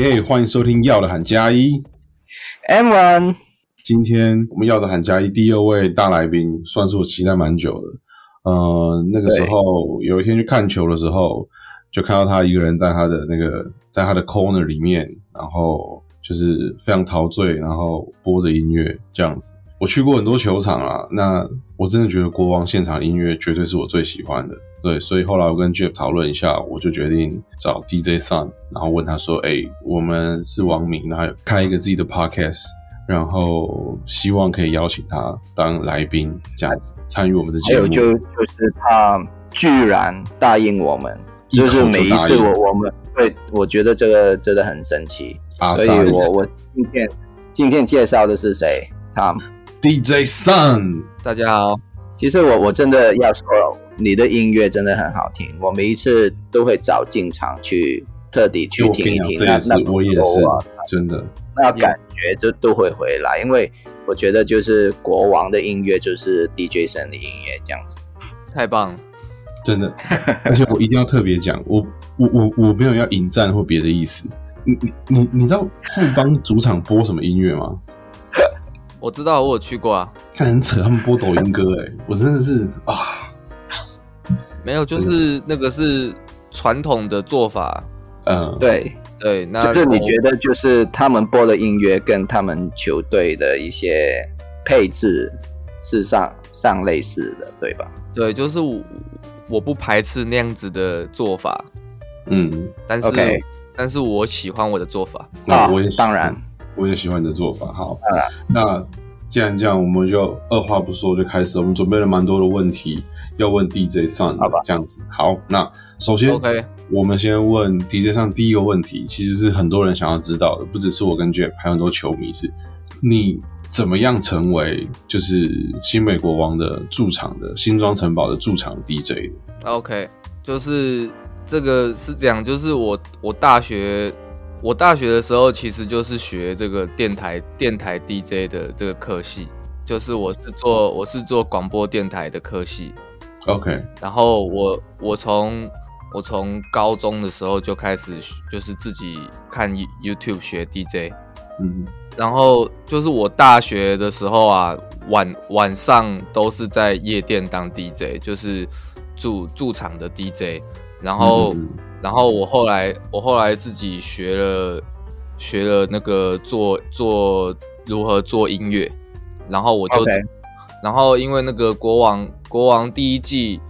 耶、欢迎收听要的喊加一。M One，今天我们要的喊加一第二位大来宾，算是我期待蛮久的。呃，那个时候有一天去看球的时候，就看到他一个人在他的那个在他的 corner 里面，然后就是非常陶醉，然后播着音乐这样子。我去过很多球场啊，那我真的觉得国王现场音乐绝对是我最喜欢的。对，所以后来我跟 Jeff 讨论一下，我就决定找 DJ Sun，然后问他说：“哎、我们是王明，然后开一个自己的 podcast，然后希望可以邀请他当来宾，这样子参与我们的节目。”还有就就是他居然答应我们，就是每一次我我们对，我觉得这个真的很神奇，啊所以我我今天今天介绍的是谁？Tom。DJ Sun，大家好，其实我我真的要说，你的音乐真的很好听，我每一次都会找进场去特地去听一听。那那我也是真的。那感觉就都会回来，因为我觉得就是国王的音乐就是 DJ 神的音乐这样子。太棒了！真的，而且我一定要特别讲，我我我我没有要引战或别的意思。你你你你知道富邦主场播什么音乐吗？我知道我有去过啊，看很扯，他们播抖音歌，哎，我真的是啊，没有，就是那个是传统的做法。嗯，对，对，那就是你觉得就是他们播的音乐跟他们球队的一些配置是上上类似的，对吧？对，就是我我不排斥那样子的做法，嗯，但是 OK 但是我喜欢我的做法。啊我也当然，我也喜欢你的做法。好，那既然这样，我们就二话不说就开始。我们准备了蛮多的问题要问 DJ Sun，好吧这样子。好，那首先 OK，我们先问 DJ 上第一个问题，其实是很多人想要知道的，不只是我跟 Jeff，还有很多球迷是，你怎么样成为就是新美国王的驻场的新庄城堡的驻场 DJ 的？OK，就是这个是这样，就是我我大学我大学的时候其实就是学这个电台电台 DJ 的这个科系，就是我是做我是做广播电台的科系，OK，然后我我从我从高中的时候就开始就是自己看 You- YouTube 学 DJ，嗯，然后就是我大学的时候啊，晚晚上都是在夜店当 DJ，就是驻驻场的 DJ。然后，嗯然后我后来我后来自己学了学了那个做做如何做音乐，然后我就然后因为那个国王国王第一季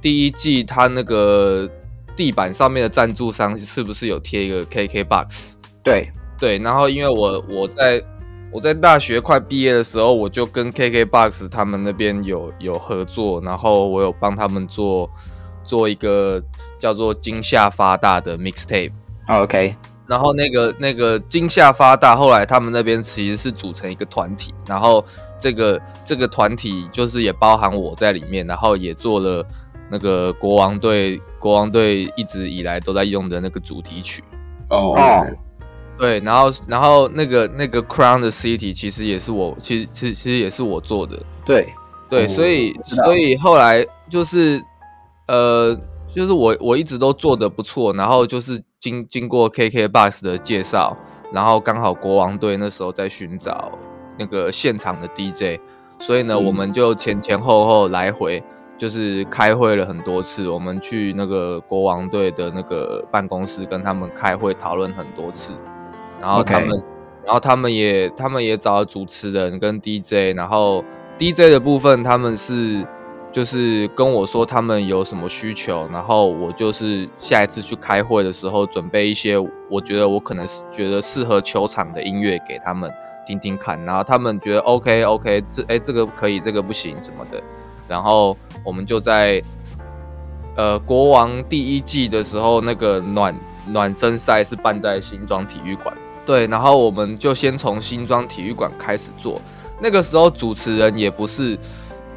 第一季他那个地板上面的赞助商是不是有贴一个 KK Box？对，对，然后因为我我在我在大学快毕业的时候，我就跟 KKBOX 他们那边有有合作，然后我有帮他们做做一个叫做“惊吓发大”的 mixtape。OK，然后那个那个惊吓发大，后来他们那边其实是组成一个团体，然后这个这个团体就是也包含我在里面，然后也做了那个国王队国王队一直以来都在用的那个主题曲。哦。对，然后然后那个那个 Crown 的 City 其实也是我，其实其实其实也是我做的，对，对，哦。所以所以后来就是呃，就是我我一直都做的不错，然后就是经经过 KKBox 的介绍，然后刚好国王队那时候在寻找那个现场的 DJ，所以呢，嗯我们就前前后后来回。就是开会了很多次，我们去那个国王队的那个办公室跟他们开会讨论很多次，然后他们然后他们也他们也找了主持人跟 DJ，然后 DJ 的部分他们是就是跟我说他们有什么需求，然后我就是下一次去开会的时候准备一些我觉得我可能是觉得适合球场的音乐给他们听听看，然后他们觉得 OK OK 这哎这个可以这个不行什么的，然后我们就在呃国王第一季的时候那个暖暖身赛是办在新庄体育馆。对，然后我们就先从新庄体育馆开始做。那个时候主持人也不是，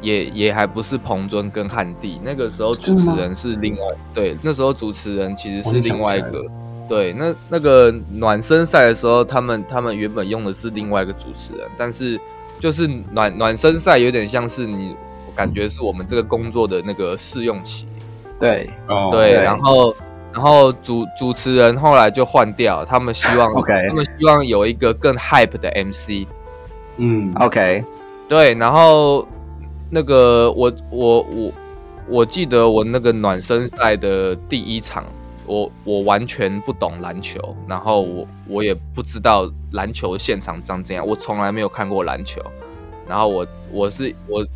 也也还不是彭尊跟汉帝，那个时候主持人是另外，对，那时候主持人其实是另外一个对，那那个暖身赛的时候，他们他们原本用的是另外一个主持人，但是就是暖暖身赛有点像是你，感觉是我们这个工作的那个试用期，对，哦，对，对然后然后主主持人后来就换掉，他们希望 OK 他们希望有一个更 hype 的 MC。嗯，OK，对，然后那个我我我我记得我那个暖身赛的第一场，我我完全不懂篮球，然后我我也不知道篮球现场长怎样，我从来没有看过篮球。然后我我是我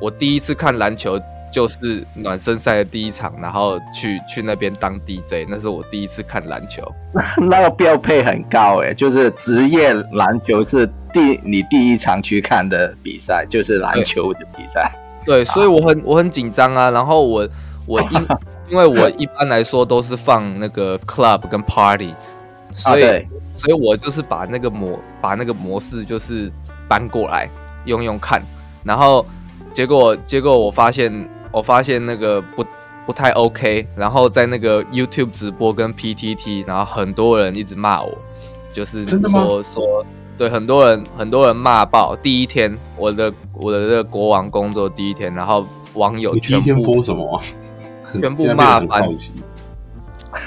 我第一次看篮球就是暖身赛的第一场，然后去去那边当 DJ，那是我第一次看篮球。那个标配很高诶，就是职业篮球是第你第一场去看的比赛，就是篮球的比赛。对，所以我很我很紧张啊。然后我我因 因为我一般来说都是放那个 club 跟 party，所以、所以我就是把那个模把那个模式就是搬过来用用看，然后结果结果我发现我发现那个不不太 OK，然后在那个 YouTube 直播跟 PTT，然后很多人一直骂我，就是说说对很多人很多人骂爆。第一天我的我的这个国王工作第一天，然后网友全部播什么啊？全部 骂翻。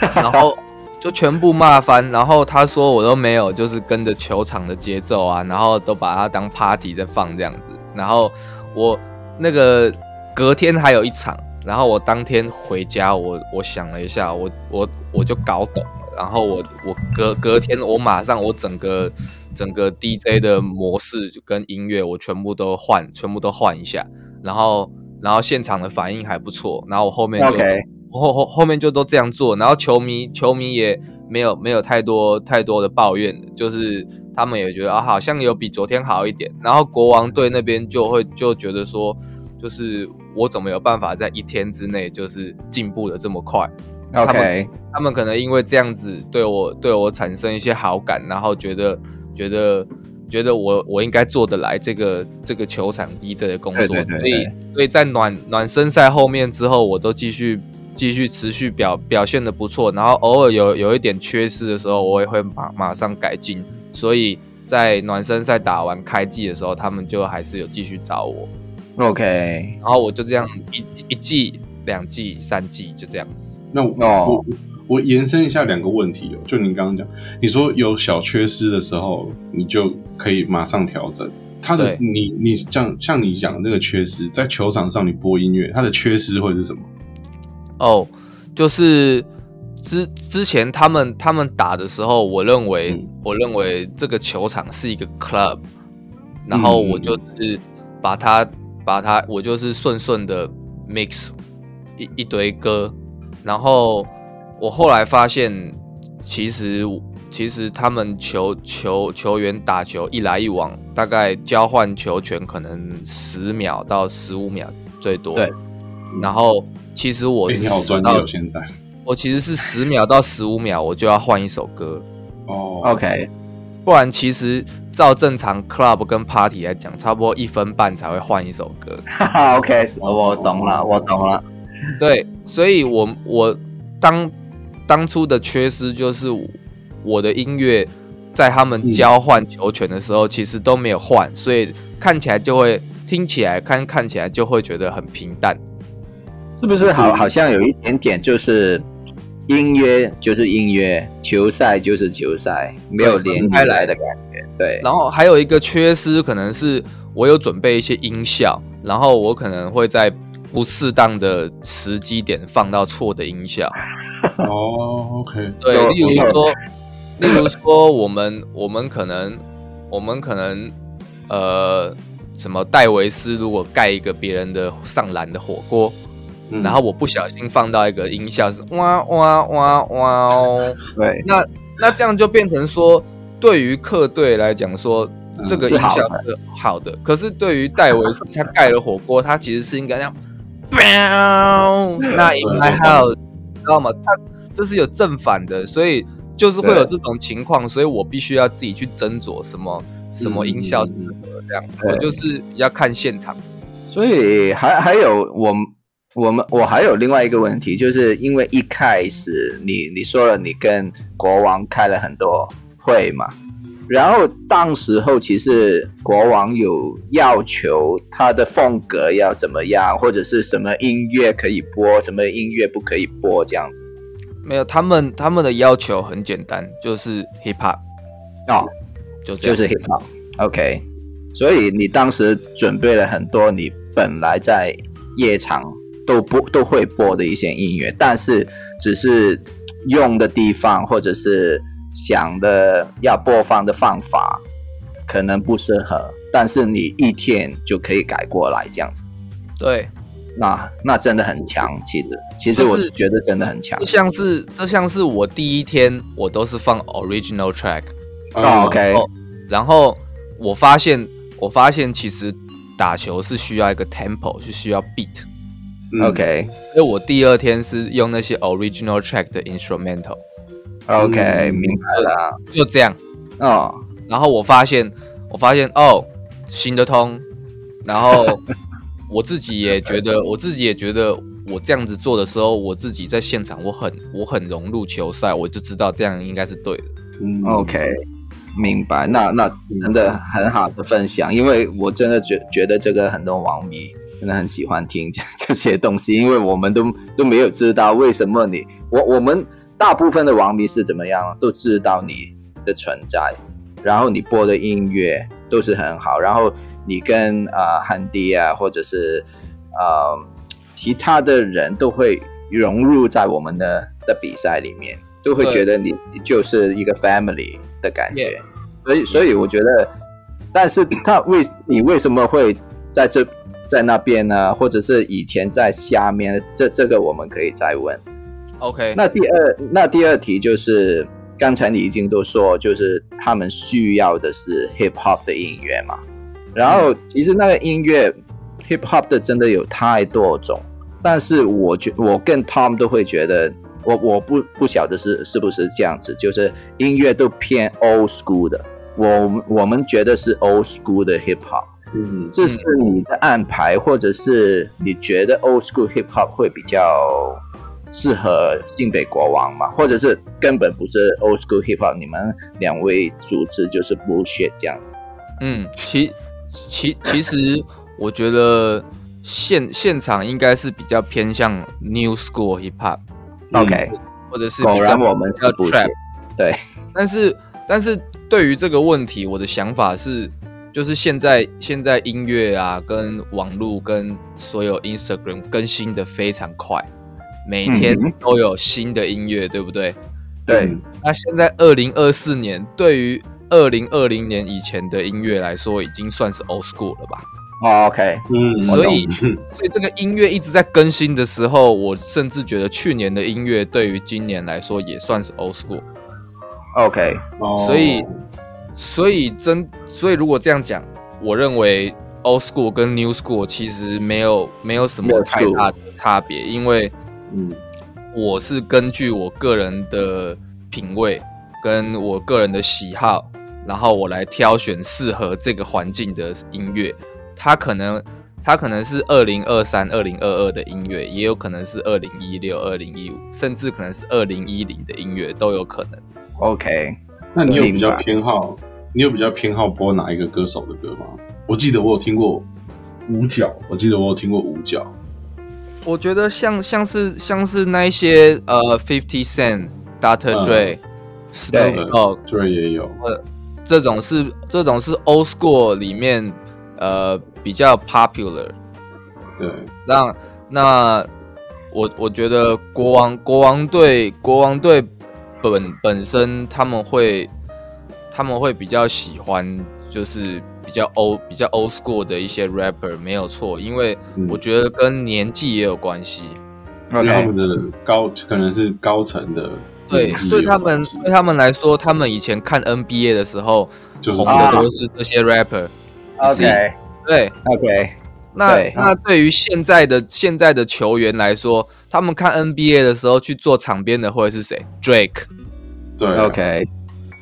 然后就全部骂翻，然后他说我都没有，就是跟着球场的节奏啊，然后都把它当 party 在放这样子。然后我那个隔天还有一场，然后我当天回家，我我想了一下，我我我就搞懂了。然后我我隔隔天我马上我整个整个 DJ 的模式就跟音乐我全部都换，全部都换一下，然后然后现场的反应还不错，然后我后面就后后后面就都这样做，然后球迷球迷也没有没有太多太多的抱怨，就是他们也觉得啊好像有比昨天好一点，然后国王队那边就会就觉得说，就是我怎么有办法在一天之内就是进步的这么快？他们他们可能因为这样子对我对我产生一些好感，然后觉得觉得觉得我我应该做得来这个这个球场 DJ 的工作，对对对所以所以在暖暖身赛后面之后，我都继续继续持续表表现的不错，然后偶尔有有一点缺失的时候，我也会马马上改进，所以在暖身赛打完开季的时候，他们就还是有继续找我，OK，然后我就这样一季一季两季三季就这样。那我、哦我我延伸一下两个问题哦，就您刚刚讲，你说有小缺失的时候，你就可以马上调整。他的你你像像你讲的那个缺失，在球场上你播音乐，它的缺失会是什么？哦，就是之之前他们他们打的时候，我认为、嗯我认为这个球场是一个 club，然后嗯我就是把它把它我就是顺顺的 mix 一一堆歌，然后我后来发现，其实其实他们球球球员打球一来一往，大概交换球权可能十秒到十五秒最多。对，然后其实我是欸你好10到现在。我其实是十秒到十五秒我就要换一首歌，哦。OK，不然其实照正常 club 跟 party 来讲，差不多一分半才会换一首歌。哈哈 OK，我懂了，我懂了。对，所以我我当当初的缺失就是我的音乐在他们嗯交换球权的时候，其实都没有换，所以看起来就会听起来看看起来就会觉得很平淡。是不是好是好像有一点点就是音乐就是音乐，球赛就是球赛，没有连开来的感觉。对，然后还有一个缺失，可能是我有准备一些音效，然后我可能会在不适当的时机点放到错的音效。哦，OK，对，例如说，例如说，我们我们可能我们可能呃，什么戴维斯如果盖一个别人的上篮的火锅，嗯然后我不小心放到一个音效是哇哇哇哇哦，对，那那这样就变成说，对于客队来讲说。嗯这个音效是好的可是对于戴维斯他盖了火锅，他其实是应该这样那 in my house，知道吗？他这是有正反的，所以就是会有这种情况，所以我必须要自己去斟酌什么什么音效适合这样。对我就是比较看现场。所以还还有我们我们我还有另外一个问题，就是因为一开始你你说了你跟国王开了很多会嘛，然后当时候其实国王有要求他的风格要怎么样，或者是什么音乐可以播，什么音乐不可以播这样子。没有，他们他们的要求很简单，就是 hip hop 哦，就这样。就是 hip hop。OK，所以你当时准备了很多你本来在夜场都播都会播的一些音乐，但是只是用的地方或者是想的要播放的方法可能不适合，但是你一天就可以改过来这样子。对，那那真的很强，其实其实我是觉得真的很强这。像是这像是我第一天我都是放 original track，哦嗯，OK，哦然后我发现我发现其实打球是需要一个 tempo，是需要 beat，嗯 OK 所以我第二天是用那些 original track 的 instrumental，OK，嗯明白了。就这样。哦，然后我发现，我发现哦，行得通。然后 我自己也觉得，我自己也觉得，我这样子做的时候，我自己在现场，我很我很融入球赛，我就知道这样应该是对的。嗯 OK，明白。那那真的很好的分享，因为我真的觉觉得这个很多网迷真的很喜欢听这 这些东西，因为我们都都没有知道为什么你我我们大部分的网迷是怎么样，都知道你的存在，然后你播的音乐都是很好，然后你跟啊汉迪啊，或者是呃其他的人都会融入在我们的的比赛里面，都会觉得你你就是一个 family 的感觉。所以所以我觉得，但是他为你为什么会在这在那边呢？或者是以前在下面？这这个我们可以再问。OK，那第二，那第二题就是刚才你已经都说，就是他们需要的是 hip hop 的音乐嘛。然后其实那个音乐 hip hop 的真的有太多种，但是我觉我跟 Tom 都会觉得，我我不不晓得是是不是这样子，就是音乐都偏 old school 的。我我们觉得是 old school 的 hip hop，嗯这是你的安排，或者是你觉得 old school hip hop 会比较适合新北国王吗？或者是根本不是 old school hip hop，你们两位主持就是 bullshit 这样子？嗯，其其其实我觉得现现场应该是比较偏向 new school hip hop，嗯 OK，或者是果然我们是 trap。对，但是但是对于这个问题，我的想法是，就是现在现在音乐啊，跟网络跟所有 Instagram 更新的非常快，每天都有新的音乐，对不对？对嗯那现在二零二四年，对于二零二零年以前的音乐来说，已经算是 old school 了吧？哦，OK，嗯，所以嗯 所以这个音乐一直在更新的时候，我甚至觉得去年的音乐对于今年来说也算是 old school。OK，哦所以所以真所以如果这样讲，我认为 old school 跟 new school 其实没有没有什么太大的差别，因为嗯我是根据我个人的品味跟我个人的喜好，然后我来挑选适合这个环境的音乐。它可能它可能是二零二三、二零二二的音乐，也有可能是二零一六、二零一五，甚至可能是二零一零的音乐都有可能。OK，那你有比较偏好？你有比较偏好播哪一个歌手的歌吗？我记得我有听过五角，我记得我有听过五角。我觉得像像是像是那一些呃，Fifty Cent、Dr. 嗯 Dre、Snoop 对 Dogg 这也有，呃这种是这种是 Old School 里面呃比较 popular。对，那那我我觉得国王国王队国王队本本身他们会他们会比较喜欢就是比较 old 比较 old school 的一些 rapper 没有错，因为嗯。我觉得跟年纪也有关系。因为他们的高可能是高层的对对他们对他们来说，他们以前看 NBA 的时候就是红啊。的都是这些 rapper。OK，对，OK，那对。那对于现在的现在的球员来说，他们看 NBA 的时候去做场边的会是谁？Drake。对啊。OK，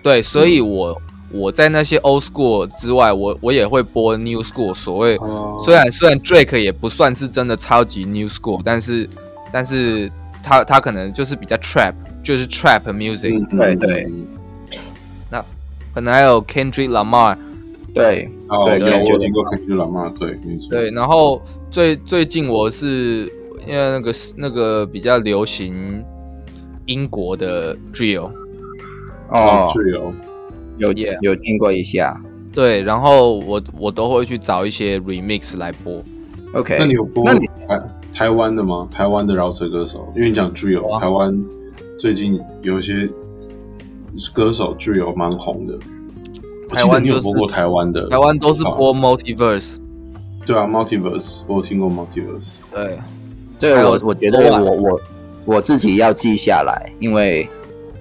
对，所以我我在那些 old school 之外，我我也会播 new school。所谓哦。虽然虽然 Drake 也不算是真的超级 new school，但是但是他他可能就是比较 trap，就是 trap music，、嗯对对。那可能还有 Kendrick Lamar。对，哦，对有我对听过 Kendrick Lamar，对，没错，对，然后最最近我是因为那个那个比较流行，英国的 drill，哦，自由。有 Yeah 有听过一下。对，然后我我都会去找一些 remix 来播。OK，那你有播那你台台湾的吗？台湾的饶舌歌手，因为你讲有啊台湾最近有一些歌手 drill 蛮红的。台湾就是播过台湾的，台湾都是播 multiverse，对啊，Multiverse，我有听过 Multiverse。对，这个我我觉得我我我自己要记下来，因为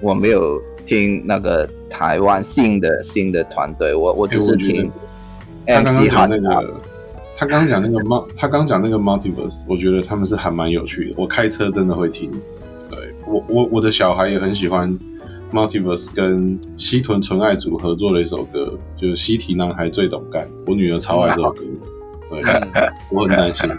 我没有听那个台湾新的新的团队，我我就是听他刚刚 MC 讲汉那个，他刚刚讲那个他刚刚讲那个 Multiverse，我觉得他们是还蛮有趣的。我开车真的会听，对我我我的小孩也很喜欢 Multiverse 跟西屯纯爱组合作的一首歌，就是《西提男孩最懂干》，我女儿超爱这首歌，对，嗯 我很担心。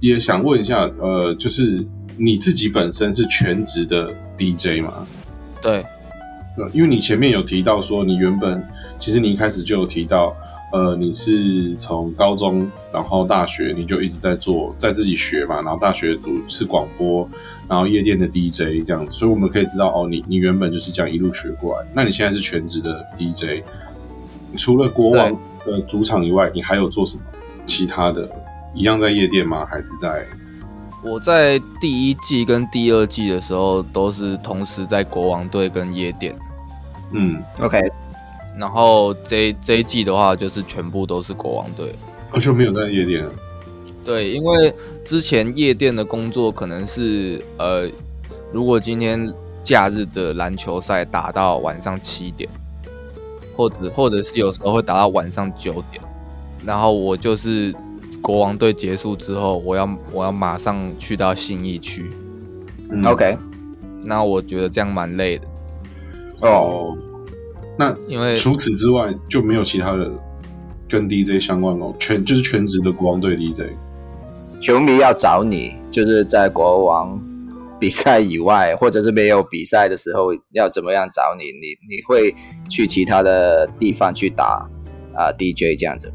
也想问一下，呃，就是你自己本身是全职的 DJ 吗？对，呃，因为你前面有提到说，你原本其实你一开始就有提到，呃，你是从高中，然后大学你就一直在做，在自己学嘛，然后大学读是广播，然后夜店的 DJ 这样子，所以我们可以知道，哦，你你原本就是这样一路学过来。那你现在是全职的 DJ，除了国王的主场以外，你还有做什么其他的？一样在夜店吗？还是在？我在第一季跟第二季的时候都是同时在国王队跟夜店，嗯，OK，然后这这一季的话就是全部都是国王队。我就没有在夜店了。对，因为之前夜店的工作可能是呃，如果今天假日的篮球赛打到晚上七点，或者或者是有时候会打到晚上九点，然后我就是国王队结束之后，我要我要马上去到信义区，嗯 OK，那我觉得这样蛮累的，哦，哦，那因为除此之外就没有其他的跟 DJ 相关哦，全就是全职的国王队 DJ。球迷要找你，就是在国王比赛以外，或者是没有比赛的时候，要怎么样找你？你你会去其他的地方去打啊、DJ 这样子？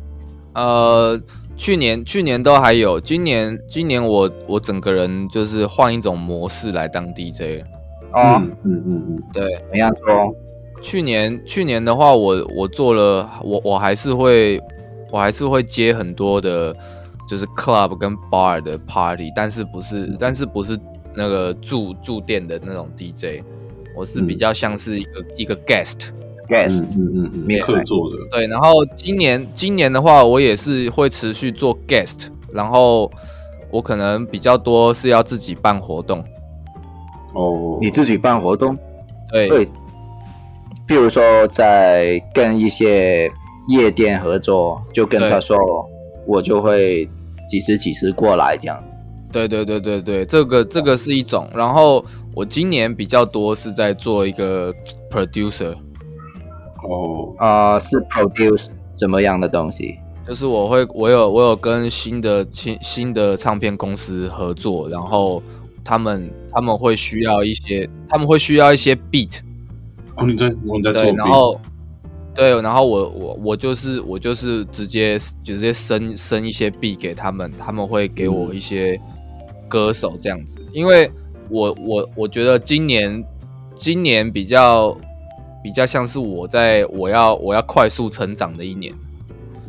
呃，去年去年都还有，今年今年我我整个人就是换一种模式来当 DJ 了。哦，嗯嗯嗯嗯，对，怎么样说？去年去年的话，我我做了，我我还是会我还是会接很多的，就是 club 跟 bar 的 party，但是不是但是不是那个住住店的那种 DJ，我是比嗯较像是一个、一个 guest。guest，嗯嗯嗯客座的，对，然后今年今年的话，我也是会持续做 guest，然后我可能比较多是要自己办活动。哦，你自己办活动？对，对，比如说在跟一些夜店合作，就跟他说，我就会几时几时过来这样子。对对对对对，这个这个是一种。然后我今年比较多是在做一个 producer，哦，啊、是 produce 怎么样的东西？就是我会我有我有跟新的新新的唱片公司合作，然后他们他们会需要一些他们会需要一些 beat，哦，你在我在做对，beat，然后对，然后我我我就是我就是直接直接生生一些 B 给他们，他们会给我一些歌手这样子，因为我我我觉得今年今年比较比较像是我在我要我要快速成长的一年，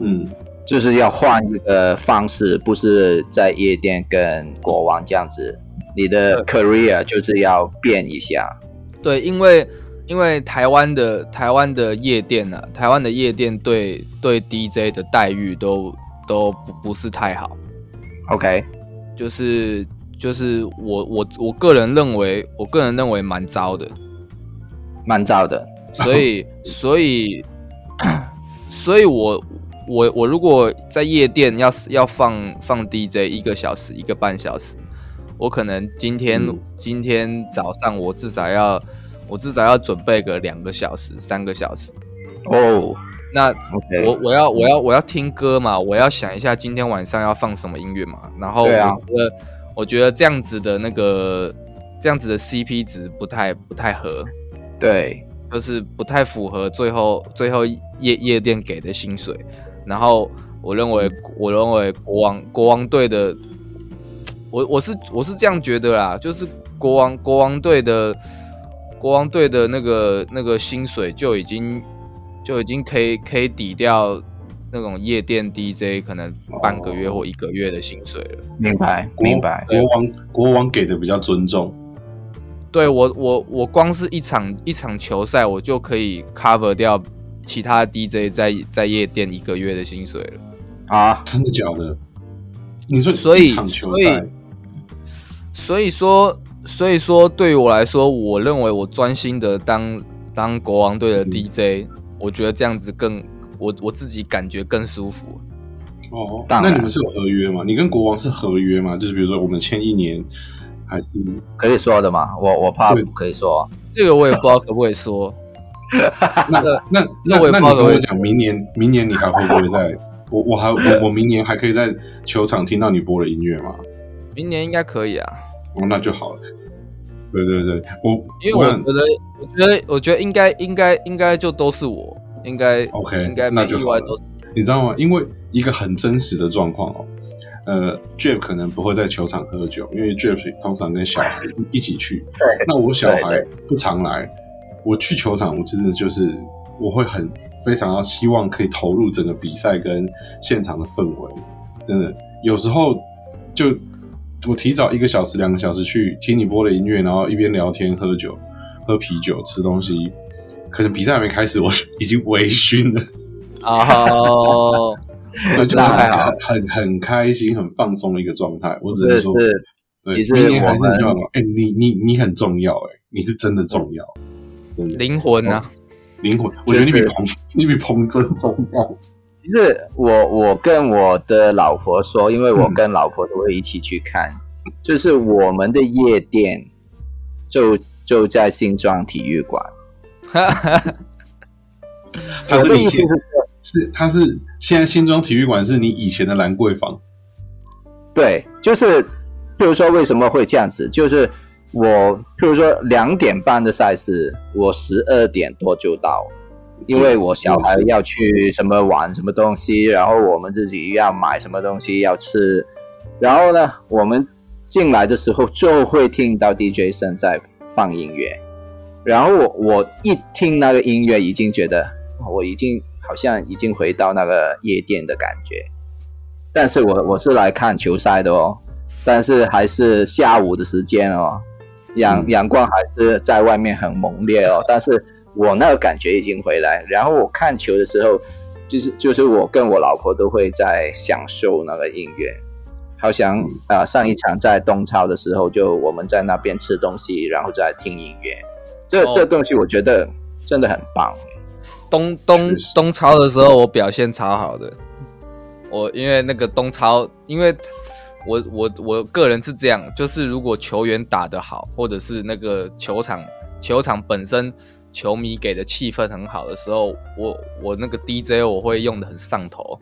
嗯，就是要换一个方式，不是在夜店跟国王这样子。你的 career 就是要变一下。对，因为因为台湾的台湾的夜店呢、台湾的夜店对对 DJ 的待遇都都不不是太好。OK，就是就是我我我个人认为，我个人认为蛮糟的，蛮糟的。所以所以 所以我我我如果在夜店要要放放 DJ 一个小时一个半小时，我可能今天、嗯。今天早上我至少要我至少要准备个两个小时三个小时，哦。那我我要我要我要听歌嘛，我要想一下今天晚上要放什么音乐嘛，然后我我觉得这样子的那个这样子的 CP 值不太不太合，对，就是不太符合最后最后夜夜店给的薪水。然后我认为我认为国王国王队的，我我是我是这样觉得啦，就是国王国王队的国王队的那个那个薪水就已经就已经可以可以抵掉那种夜店 DJ 可能半个月或一个月的薪水了。明白，明白。国王国王给的比较尊重。对我我我光是一场一场球赛，我就可以 cover 掉其他 DJ 在在夜店一个月的薪水了。啊，真的假的？你说所以一场球赛，所以说，所以说，对于我来说，我认为我专心的当当国王队的 DJ，、我觉得这样子更我我自己感觉更舒服。哦，那你们是有合约吗？你跟国王是合约吗？就是比如说我们签一年，还是可以说的嘛？我我怕对不可以说。这个我也不知道可不可以说。那个那那那那我也不知道怎么跟我讲，明年明年你还会不会在？我我还我我明年还可以在球场听到你播的音乐吗？明年应该可以啊，哦，那就好了。对对对，我因为我觉得，我觉得，我觉得应该应该应该就都是我，应该 OK，应该没那就意外都是。你知道吗？因为一个很真实的状况哦，呃，Jeff 可能不会在球场喝酒，因为 Jeff 通常跟小孩一起去。对，那我小孩不常来，我去球场，我真的就是我会很非常要希望可以投入整个比赛跟现场的氛围。真的，有时候就我提早一个小时、两个小时去听你播的音乐，然后一边聊天、喝酒、喝啤酒、吃东西，可能比赛还没开始，我 已经微醺了。哦，对，就是很很很开心、很放松的一个状态。我只能说，其实明年还是我们就要哎、你你你很重要、哎，你是真的重要，真的灵魂啊，灵魂。我觉得你比就是彭 你比彭真重要。其实我我跟我的老婆说，因为我嗯跟老婆都会一起去看，就是我们的夜店就就在新庄体育馆。他是你现是，是他是现在新庄体育馆是你以前的兰桂坊。对，就是，譬如说为什么会这样子，就是我譬如说两点半的赛事，我十二点多就到，因为我小孩要去什么玩什么东西，然后我们自己要买什么东西要吃，然后呢，我们进来的时候就会听到 DJ 声在放音乐，然后我我一听那个音乐，已经觉得我已经好像已经回到那个夜店的感觉。但是我我是来看球赛的哦，但是还是下午的时间哦，阳嗯。阳光还是在外面很猛烈哦，但是我那个感觉已经回来。然后我看球的时候，就是就是我跟我老婆都会在享受那个音乐，好像啊、呃上一场在东超的时候，就我们在那边吃东西，然后再听音乐，这、哦。这东西我觉得真的很棒。东东东超的时候，我表现超好的。我因为那个东超，因为我我我个人是这样，就是如果球员打得好，或者是那个球场球场本身球迷给的气氛很好的时候，我我那个 DJ 我会用的很上头，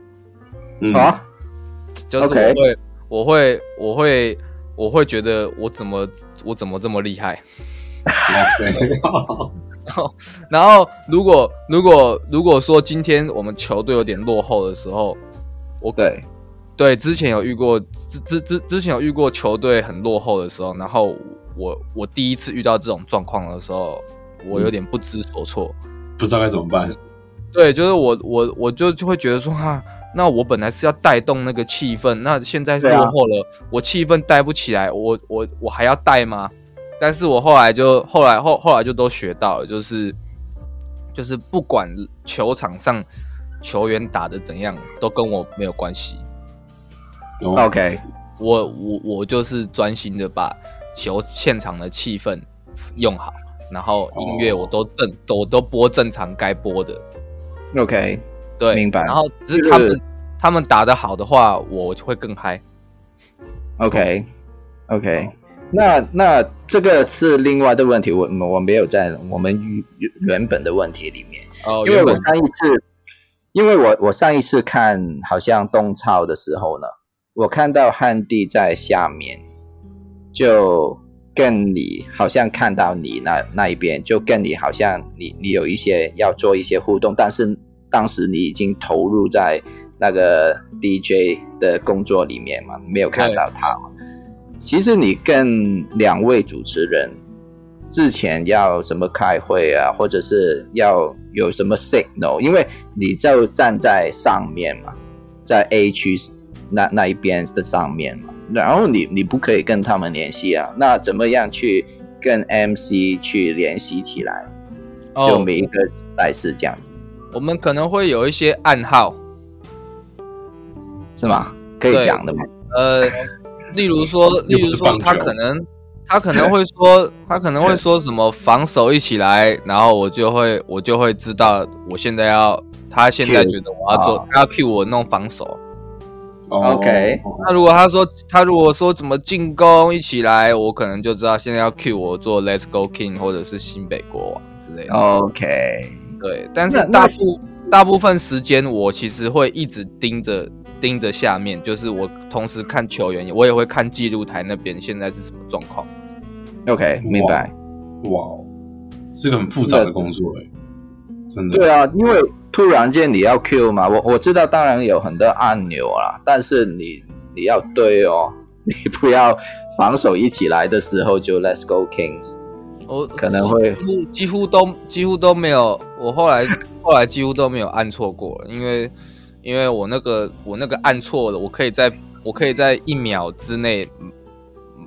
嗯，啊，就是我会我会我会我会觉得我怎么我怎么这么厉害。对，然后如果如果如果说今天我们球队有点落后的时候，我对，对之前有遇过之之之之前有遇过球队很落后的时候，然后我我第一次遇到这种状况的时候，我有点不知所措。不知道该怎么办。对，就是我我我就就会觉得说哈、那我本来是要带动那个气氛，那现在落后了，我气氛带不起来，我我我还要带吗？但是我后来就后来后后来就都学到了，就是就是不管球场上球员打的怎样，都跟我没有关系。OK，我我我就是专心的把球现场的气氛用好，然后音乐我都正、我都播正常该播的。OK，对，明白然后只是他们他们打的好的话，我就会更嗨。OK，OK，、那那这个是另外的问题，我我没有在我们原原本的问题里面，哦因为我上一次，因为我我上一次看好像东超的时候呢，我看到汉帝在下面，就跟你好像看到你那那一边，就跟你好像你你有一些要做一些互动，但是当时你已经投入在那个 DJ 的工作里面嘛，没有看到他嘛。其实你跟两位主持人之前要什么开会啊，或者是要有什么 signal，因为你就站在上面嘛，在 A 区那那一边的上面嘛，然后你你不可以跟他们联系啊，那怎么样去跟 MC 去联系起来？就哦，每一个赛事这样子我们可能会有一些暗号，是吗？可以对讲的吗？呃，例如说，例如说，他可能他可能会说，他可能会说什么防守一起来，然后我就会我就会知道，我现在要他现在觉得我要做啊，他要 cue 我弄防守。哦。OK 那如果他说他如果说怎么进攻一起来，我可能就知道现在要 cue 我做 Let's Go King 或者是新北国王之类的。OK，对，但是大部大部分时间我其实会一直盯着盯着下面，就是我同时看球员，我也会看记录台那边现在是什么状况。OK，明白。哇哦，是个很复杂的工作哎，真的。对啊，因为突然间你要 Q 嘛，我我知道，当然有很多按钮啊，但是你你要对哦，你不要防守一起来的时候就 Let's go Kings。我可能会几乎几乎都几乎都没有，我后来后来几乎都没有按错过了，因为因为我那个我那个按错了，我可以在我可以在一秒之内嗯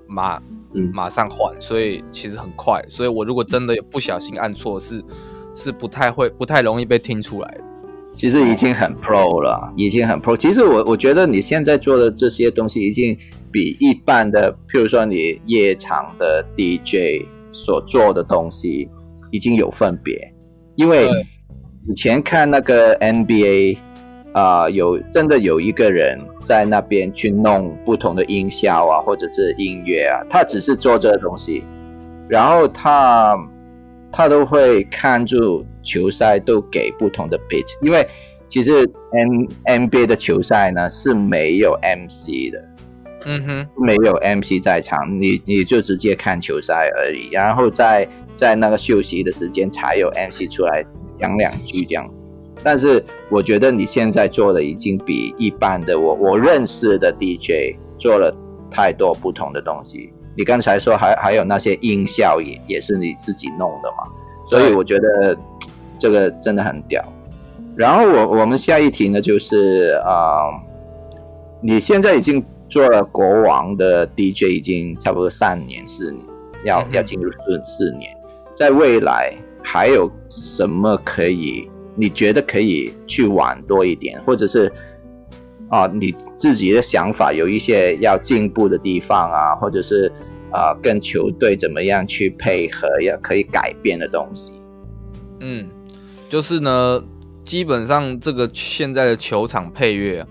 马嗯马上换，所以其实很快，所以我如果真的有不小心按错，是是不太会不太容易被听出来的。其实已经很 pro 了，已经很 pro。其实我我觉得你现在做的这些东西，已经比一般的，譬如说你夜场的 DJ 所做的东西已经有分别。因为以前看那个 NBA，啊、有真的有一个人在那边去弄不同的音效啊，或者是音乐啊，他只是做这个东西，然后他他都会看住球赛都给不同的 beat，因为其实 N NBA 的球赛呢是没有 MC 的，嗯哼，没有 MC 在场，你你就直接看球赛而已，然后在在那个休息的时间才有 MC 出来讲两句这样。但是我觉得你现在做的已经比一般的我我认识的 DJ 做了太多不同的东西。你刚才说还还有那些音效也也是你自己弄的嘛，所以我觉得这个真的很屌。然后我我们下一题呢就是啊、呃你现在已经做了国王的 DJ 已经差不多三年四年，要、要进入四四年，在未来还有什么可以你觉得可以去玩多一点，或者是啊你自己的想法有一些要进步的地方啊，或者是啊跟球队怎么样去配合，要可以改变的东西。嗯，就是呢，基本上这个现在的球场配乐，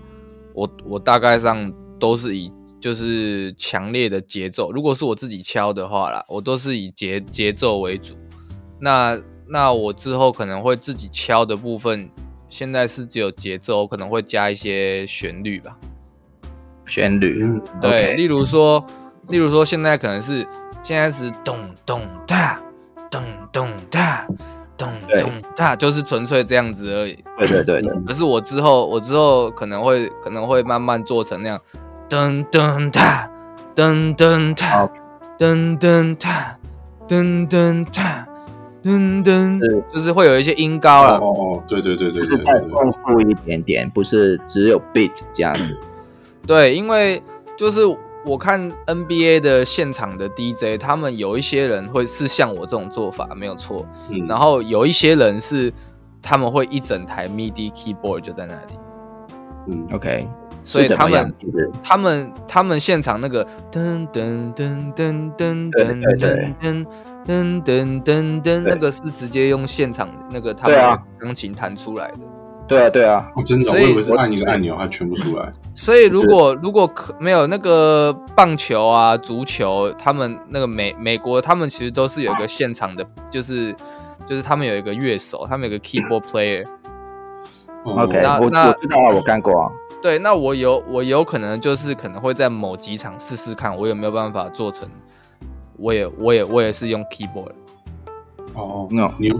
我我大概上都是以就是强烈的节奏，如果是我自己敲的话啦，我都是以节节奏为主。那那我之后可能会自己敲的部分，现在是只有节奏，我可能会加一些旋律吧。旋律，嗯对例如说，例如说现在可能是现在是咚咚哒，咚咚哒，咚咚哒，就是纯粹这样子而已。对对对对，可是我之后，我之后可能会可能会慢慢做成那样，噔噔哒，噔噔哒好，噔噔哒，噔噔哒，噔噔是，就是会有一些音高哦了。哦哦，对对对对就是再丰富一点点，不是只有 beat 这样子。对，因为就是我看 NBA 的现场的 DJ，他们有一些人会是像我这种做法，没有错。嗯。然后有一些人是他们会一整台 MIDI keyboard 就在那里，嗯。OK，所以他们他们他们现场那个噔噔噔噔噔噔噔噔噔噔噔噔，那个是直接用现场那个他们钢琴弹出来的。对啊对啊，哦真的，我所以以为是按一个按钮，它全部出来。所以如果如果可没有那个棒球啊、足球，他们那个美美国，他们其实都是有一个现场的，就是就是他们有一个乐手，他们有个 keyboard player。哦 OK，我那那我知道啊，我干过啊。对，那我有我有可能就是可能会在某几场试试看，我有没有办法做成。我也我也我也是用 keyboard，哦，No，你会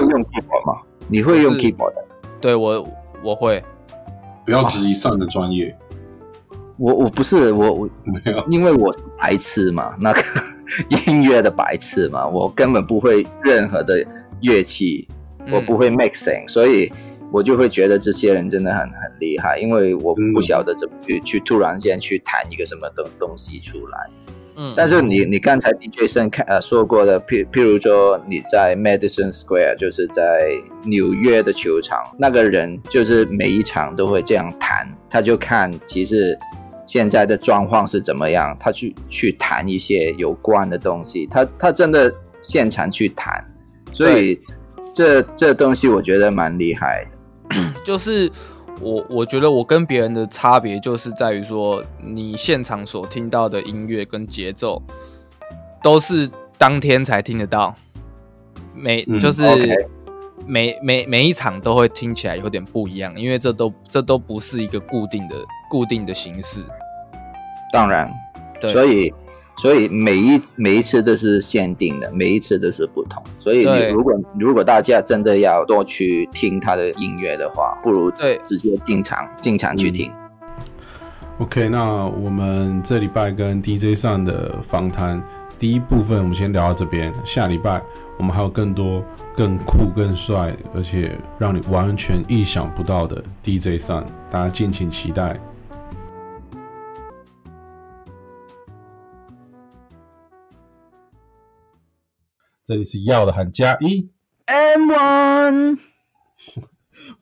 用 keyboard 吗？你会用 keyboard 的？对我我会。不要质疑上的专业。我我不是我我，因为我是白痴嘛，那个 音乐的白痴嘛，我根本不会任何的乐器，我不会 mixing，所以我就会觉得这些人真的很很厉害，因为我不晓得怎么去去突然间去弹一个什么东东西出来。嗯，但是你你刚才 DJ 生看呃说过的，譬譬如说你在 Madison Square，就是在纽约的球场，那个人就是每一场都会这样弹，他就看其实现在的状况是怎么样，他去去谈一些有关的东西，他他真的现场去谈，所以这这东西我觉得蛮厉害的，就是。我我觉得我跟别人的差别就是在于说，你现场所听到的音乐跟节奏都是当天才听得到，每就是每每每一场都会听起来有点不一样，因为这都这都不是一个固定的固定的形式。当然，对，所以。所以每一每一次都是限定的，每一次都是不同。所以如果如果大家真的要多去听他的音乐的话，不如对直接进场进场去听。OK，那我们这礼拜跟 DJ 上的访谈第一部分，我们先聊到这边。下礼拜我们还有更多更酷、更帅，而且让你完全意想不到的 DJ 上，大家敬请期待。这里是要的喊加一，M One，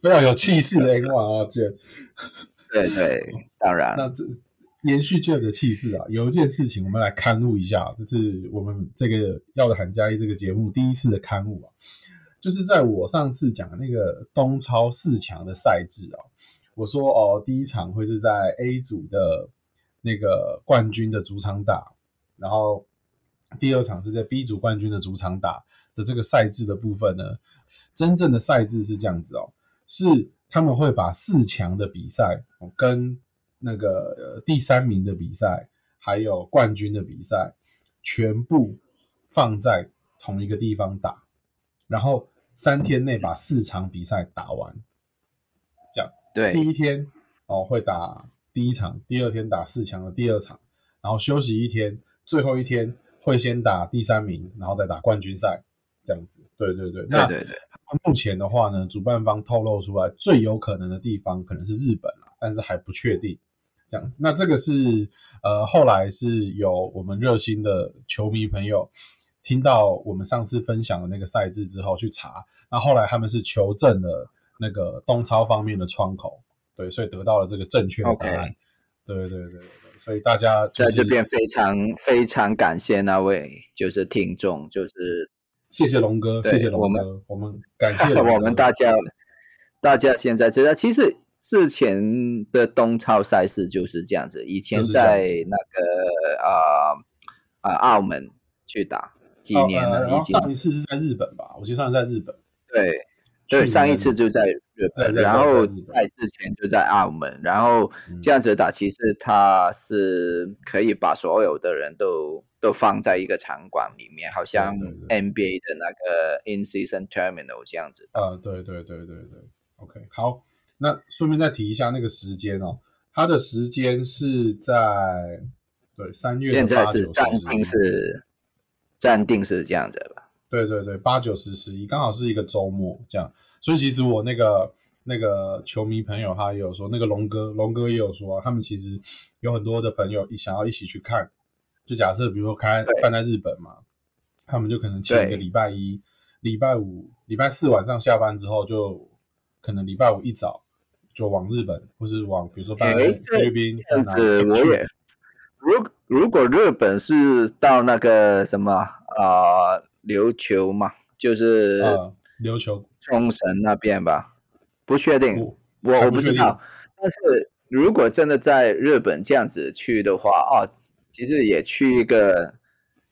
非常有气势的 M One 啊，卷。对对，当然。那这延续卷的气势啊，有一件事情我们来刊物一下，就是我们这个要的喊加一这个节目第一次的刊物啊，就是在我上次讲那个东超四强的赛制啊，我说哦，第一场会是在 A 组的那个冠军的主场打，然后。第二场是在 B 组冠军的主场打的这个赛制的部分呢，真正的赛制是这样子哦，是他们会把四强的比赛跟那个第三名的比赛，还有冠军的比赛，全部放在同一个地方打，然后三天内把四场比赛打完，这样。对，第一天哦会打第一场，第二天打四强的第二场，然后休息一天，最后一天。会先打第三名，然后再打冠军赛，这样子。对对对，那对对。目前的话呢，主办方透露出来最有可能的地方可能是日本了，但是还不确定。这样，那这个是呃，后来是有我们热心的球迷朋友听到我们上次分享的那个赛制之后去查，那后来他们是求证了那个东超方面的窗口，对，所以得到了这个正确的答案。对对对。所以大家在这边非常非常感谢那位就是听众，就是谢谢龙哥，谢谢龙哥，我们我们感谢 我们大家，大家现在知道，其实之前的东超赛事就是这样子，以前在那个啊啊澳门去打几年了，已经上一次是在日本吧？我记得上次在日本，对。对，上一次就在日本，然后在之前就在澳门，然后这样子打，其实他是可以把所有的人都都放在一个场馆里面，好像 NBA 的那个 In Season Terminal 这样子。啊，对对对对对，OK，好，那顺便再提一下那个时间哦，它的时间是在对三月现在是暂定是暂定是这样子吧？对对对，八九十十一，刚好是一个周末这样，所以其实我那个那个球迷朋友他也有说，那个龙哥龙哥也有说，他们其实有很多的朋友想要一起去看，就假设比如说开办在日本嘛，他们就可能请一个礼拜一、礼拜五、礼拜四晚上下班之后，就可能礼拜五一早就往日本，或是往比如说办菲律宾，这样子我也，如如果日本是到那个什么啊？琉球嘛，就是琉球冲绳那边吧，不确定，我我不知道。但是如果真的在日本这样子去的话，哦，其实也去一个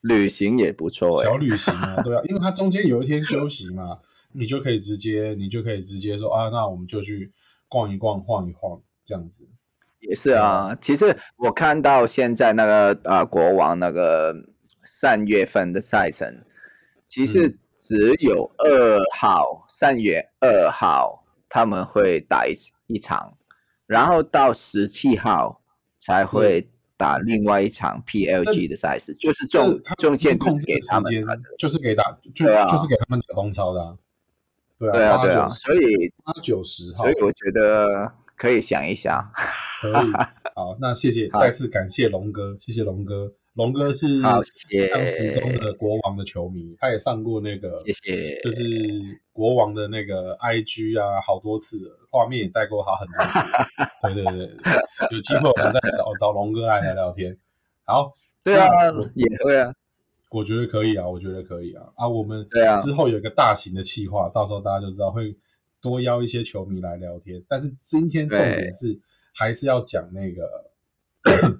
旅行也不错，小旅行啊，对啊，因为它中间有一天休息嘛，你就可以直接，你就可以直接说啊，那我们就去逛一逛，晃一晃，这样子。也是啊，其实我看到现在那个啊，国王那个三月份的赛程。其实只有二号，三月二号他们会打一一场，然后到十七号才会打另外一场 PLG 的赛事，就是中中间控制给他们，就是给打，就就是给他们打东超的，对啊，对啊，对啊，所以八九十号，所以我觉得可以想一想，可以，好，那谢谢，再次感谢龙哥，谢谢龙哥。龙哥是当时中的国王的球迷，他也上过那个，谢谢，就是国王的那个 IG 啊，好多次了，画面也带过他很多次。对对对，有机会我们再找找龙哥来聊聊天。好，对啊，也会啊，我觉得可以啊，我觉得可以啊。啊，我们对啊，之后有一个大型的企划，到时候大家就知道会多邀一些球迷来聊天。但是今天重点是还是要讲那个。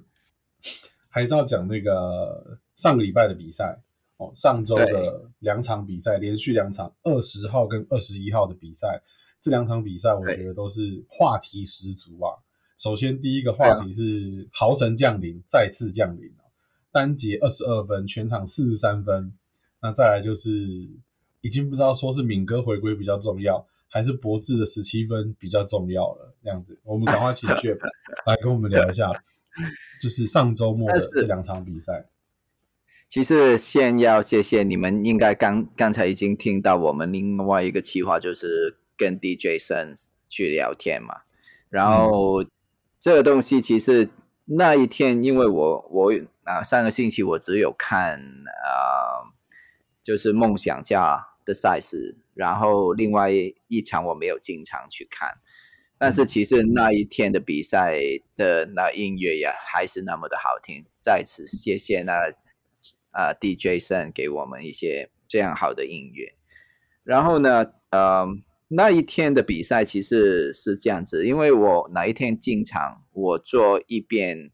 还是要讲那个上个礼拜的比赛哦，上周的两场比赛，连续两场，二十号跟二十一号的比赛，这两场比赛我觉得都是话题十足啊。首先第一个话题是豪神降临，再次降临单节二十二分，全场四十三分。那再来就是已经不知道说是敏哥回归比较重要，还是博智的十七分比较重要了。这样子，我们赶快请 Jeff 来跟我们聊一下。就是上周末的这两场比赛。其实先要谢谢你们，应该刚刚才已经听到我们另外一个计划，就是跟 DJ Sen 去聊天嘛。然后这个东西其实那一天，因为我我啊上个星期我只有看啊，就是梦想家的赛事，然后另外一场我没有经常去看。但是其实那一天的比赛的那音乐呀，还是那么的好听。在此谢谢那啊 DJ Sen 给我们一些这样好的音乐。然后呢，呃，那一天的比赛其实是这样子，因为我哪一天进场，我做一遍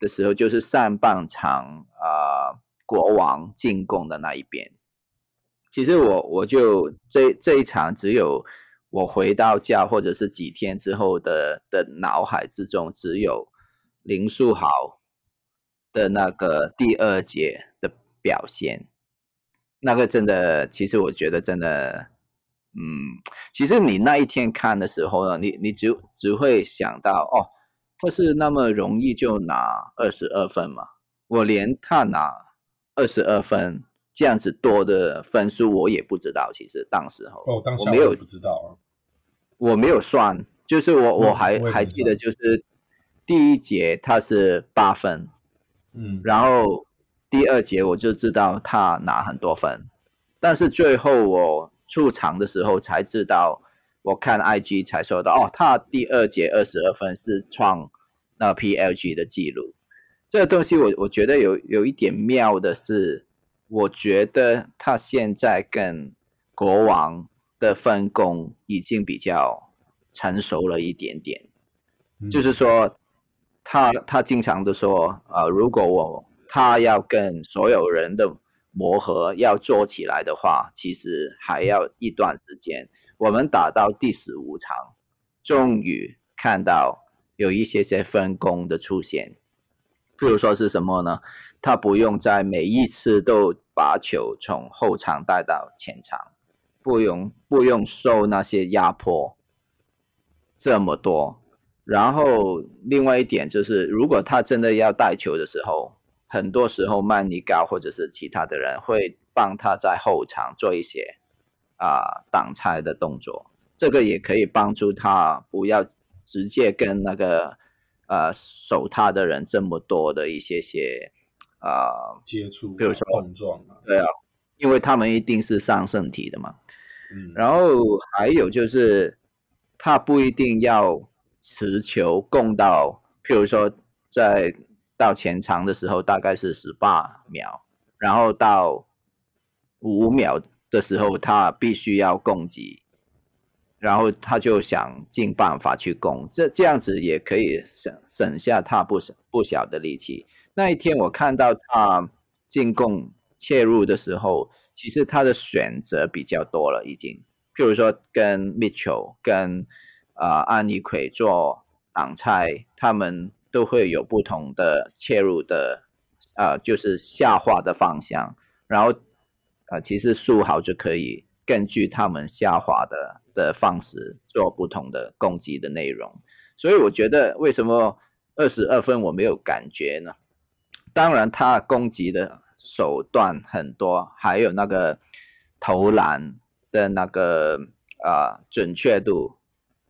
的时候，就是上半场啊国王进攻的那一边。其实我我就这这一场只有。我回到家，或者是几天之后的的脑海之中，只有林书豪的那个第二节的表现，那个真的，其实我觉得真的，嗯，其实你那一天看的时候呢，你你只只会想到，哦，他是那么容易就拿二十二分嘛？我连他拿二十二分这样子多的分数，我也不知道。其实当时候，哦，当时我没有不知道啊。我没有算，就是我我还还记得，就是第一节他是八分，嗯，然后第二节我就知道他拿很多分，但是最后我出场的时候才知道，我看 IG 才说到，哦，他第二节二十二分是创那 PLG 的记录。这个东西我我觉得有有一点妙的是，我觉得他现在跟国王。的分工已经比较成熟了一点点，就是说，他他经常的说，呃，如果我他要跟所有人的磨合要做起来的话，其实还要一段时间。我们打到第十五场，终于看到有一些些分工的出现，譬如说是什么呢？他不用在每一次都把球从后场带到前场。不用不用受那些压迫这么多，然后另外一点就是，如果他真的要带球的时候，很多时候曼尼高或者是其他的人会帮他在后场做一些啊挡拆的动作，这个也可以帮助他不要直接跟那个呃守他的人这么多的一些些啊接触，比如说碰撞啊，对啊，因为他们一定是上圣体的嘛。然后还有就是，他不一定要持球供到，譬如说在到前场的时候大概是十八秒，然后到五秒的时候他必须要供给，然后他就想尽办法去供，这这样子也可以省省下他不少不小的力气。那一天我看到他进攻切入的时候。其实他的选择比较多了，已经，譬如说跟 Mitchell、跟啊安妮奎做挡拆，他们都会有不同的切入的，呃，就是下滑的方向，然后，呃，其实苏豪就可以根据他们下滑的的方式做不同的攻击的内容，所以我觉得为什么二十二分我没有感觉呢？当然，他攻击的手段很多，还有那个投篮的那个啊准确度、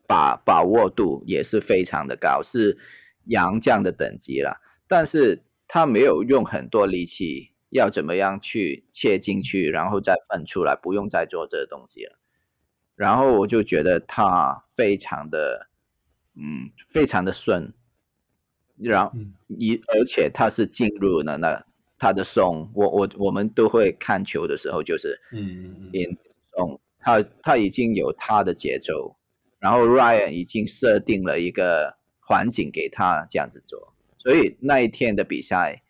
把把握度也是非常的高，是杨将的等级了。但是他没有用很多力气，要怎么样去切进去，然后再分出来，不用再做这个东西了。然后我就觉得他非常的，嗯，非常的顺。然后一而且他是进入了那他的松，我我我们都会看球的时候就是嗯嗯松，他他已经有他的节奏，然后 Ryan 已经设定了一个环境给他这样子做，所以那一天的比赛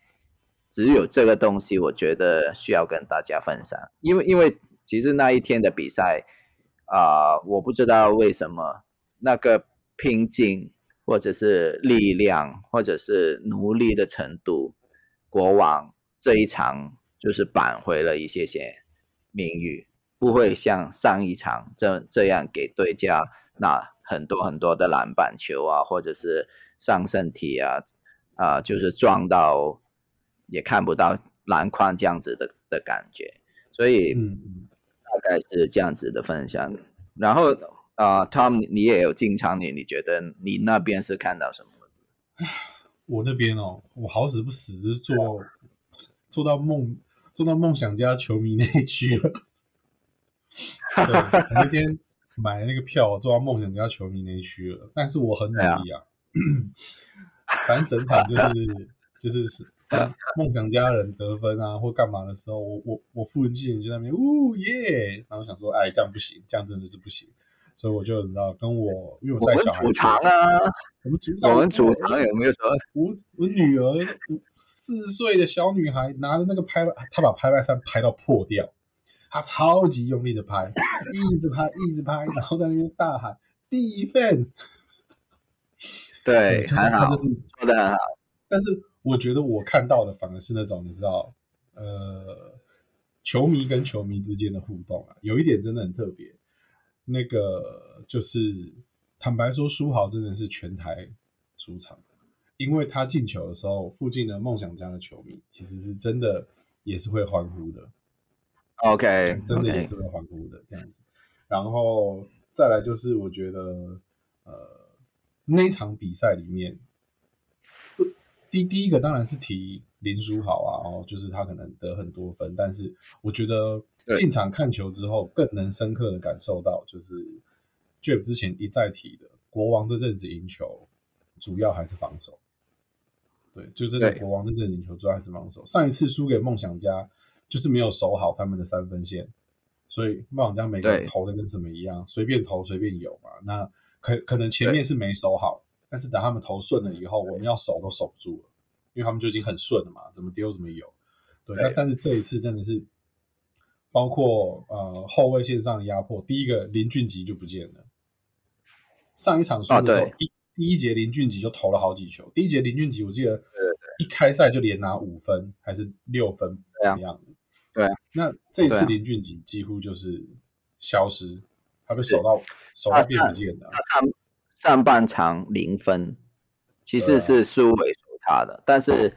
只有这个东西，我觉得需要跟大家分享，因为因为其实那一天的比赛啊，我不知道为什么那个拼劲。或者是力量，或者是努力的程度，国王这一场就是扳回了一些些名誉，不会像上一场这这样给对家那很多很多的篮板球啊，或者是上身体啊啊，就是撞到也看不到篮筐这样子的的感觉，所以大概是这样子的分享，然后。啊，Tom，你也有进场，你你觉得你那边是看到什么？我那边哦，我好死不死是坐坐到梦做到梦想家球迷那一区了。我那天买那个票，做到梦想家球迷那一区了。但是我很努力啊，反正整场就是就是是梦想家人得分啊或干嘛的时候，我我我附近人就在那边呜耶，然后想说，哎，这样不行，这样真的是不行。所以我就知道，跟我因为我带小孩，主场啊，我们主场，我们主场有没有说，我我女儿四岁的小女孩拿着那个拍，她把拍拍扇拍到破掉，她超级用力的拍，一直拍，一直拍，然后在那边大喊 “defend”，对，很好，做的很好。但是我觉得我看到的反而是那种你知道，呃，球迷跟球迷之间的互动啊，有一点真的很特别。那个就是坦白说，书豪真的是全台主场，因为他进球的时候，附近的梦想家的球迷其实是真的也是会欢呼的。OK，真的也是会欢呼的这样子。然后再来就是，我觉得呃那场比赛里面，第第一个当然是提林书豪啊，哦，就是他可能得很多分，但是我觉得。进场看球之后，更能深刻的感受到，就是 Jeff 之前一再提的，国王这阵子赢球，主要还是防守。对，就这个国王这阵子赢球主要还是防守。上一次输给梦想家，就是没有守好他们的三分线，所以梦想家每个人投的跟什么一样，随便投随便有嘛。那可可能前面是没守好，但是等他们投顺了以后，我们要守都守不住了，因为他们就已经很顺了嘛，怎么丢怎么有。对，那但是这一次真的是。包括呃后卫线上的压迫，第一个林俊杰就不见了。上一场输的时候，一第一节林俊杰就投了好几球。第一节林俊杰我记得一开赛就连拿五分还是六分怎么样的？对，那这一次林俊杰几乎就是消失，他被守到守到变不见了。上上半场零分，其实是苏伟守他的，但是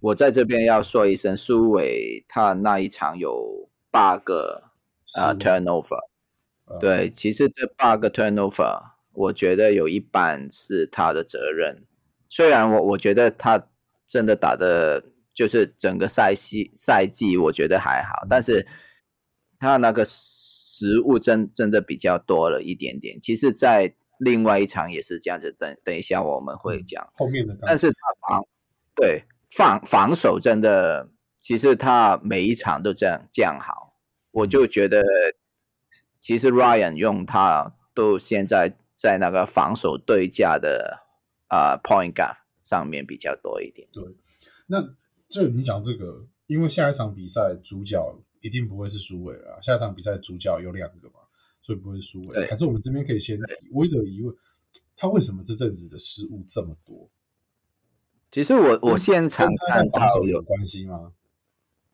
我在这边要说一声，苏伟他那一场有。八个啊，turnover，对，其实这八个 turnover，我觉得有一半是他的责任。虽然我我觉得他真的打的，就是整个赛季赛季，我觉得还好，但是他那个失误真真的比较多了一点点。其实，在另外一场也是这样子，等等一下我们会讲后面的，但是他防对防防守真的。其实他每一场都这样这样好，我就觉得，其实 Ryan 用他都现在在那个防守对价的啊 point gap 上面比较多一点。对，那这你讲这个，因为下一场比赛主角一定不会是苏伟了，下一场比赛主角有两个嘛，所以不会是苏伟。可是我们这边可以先提，我一直有疑问，他为什么这阵子的失误这么多？其实我我现场看防守有关系吗？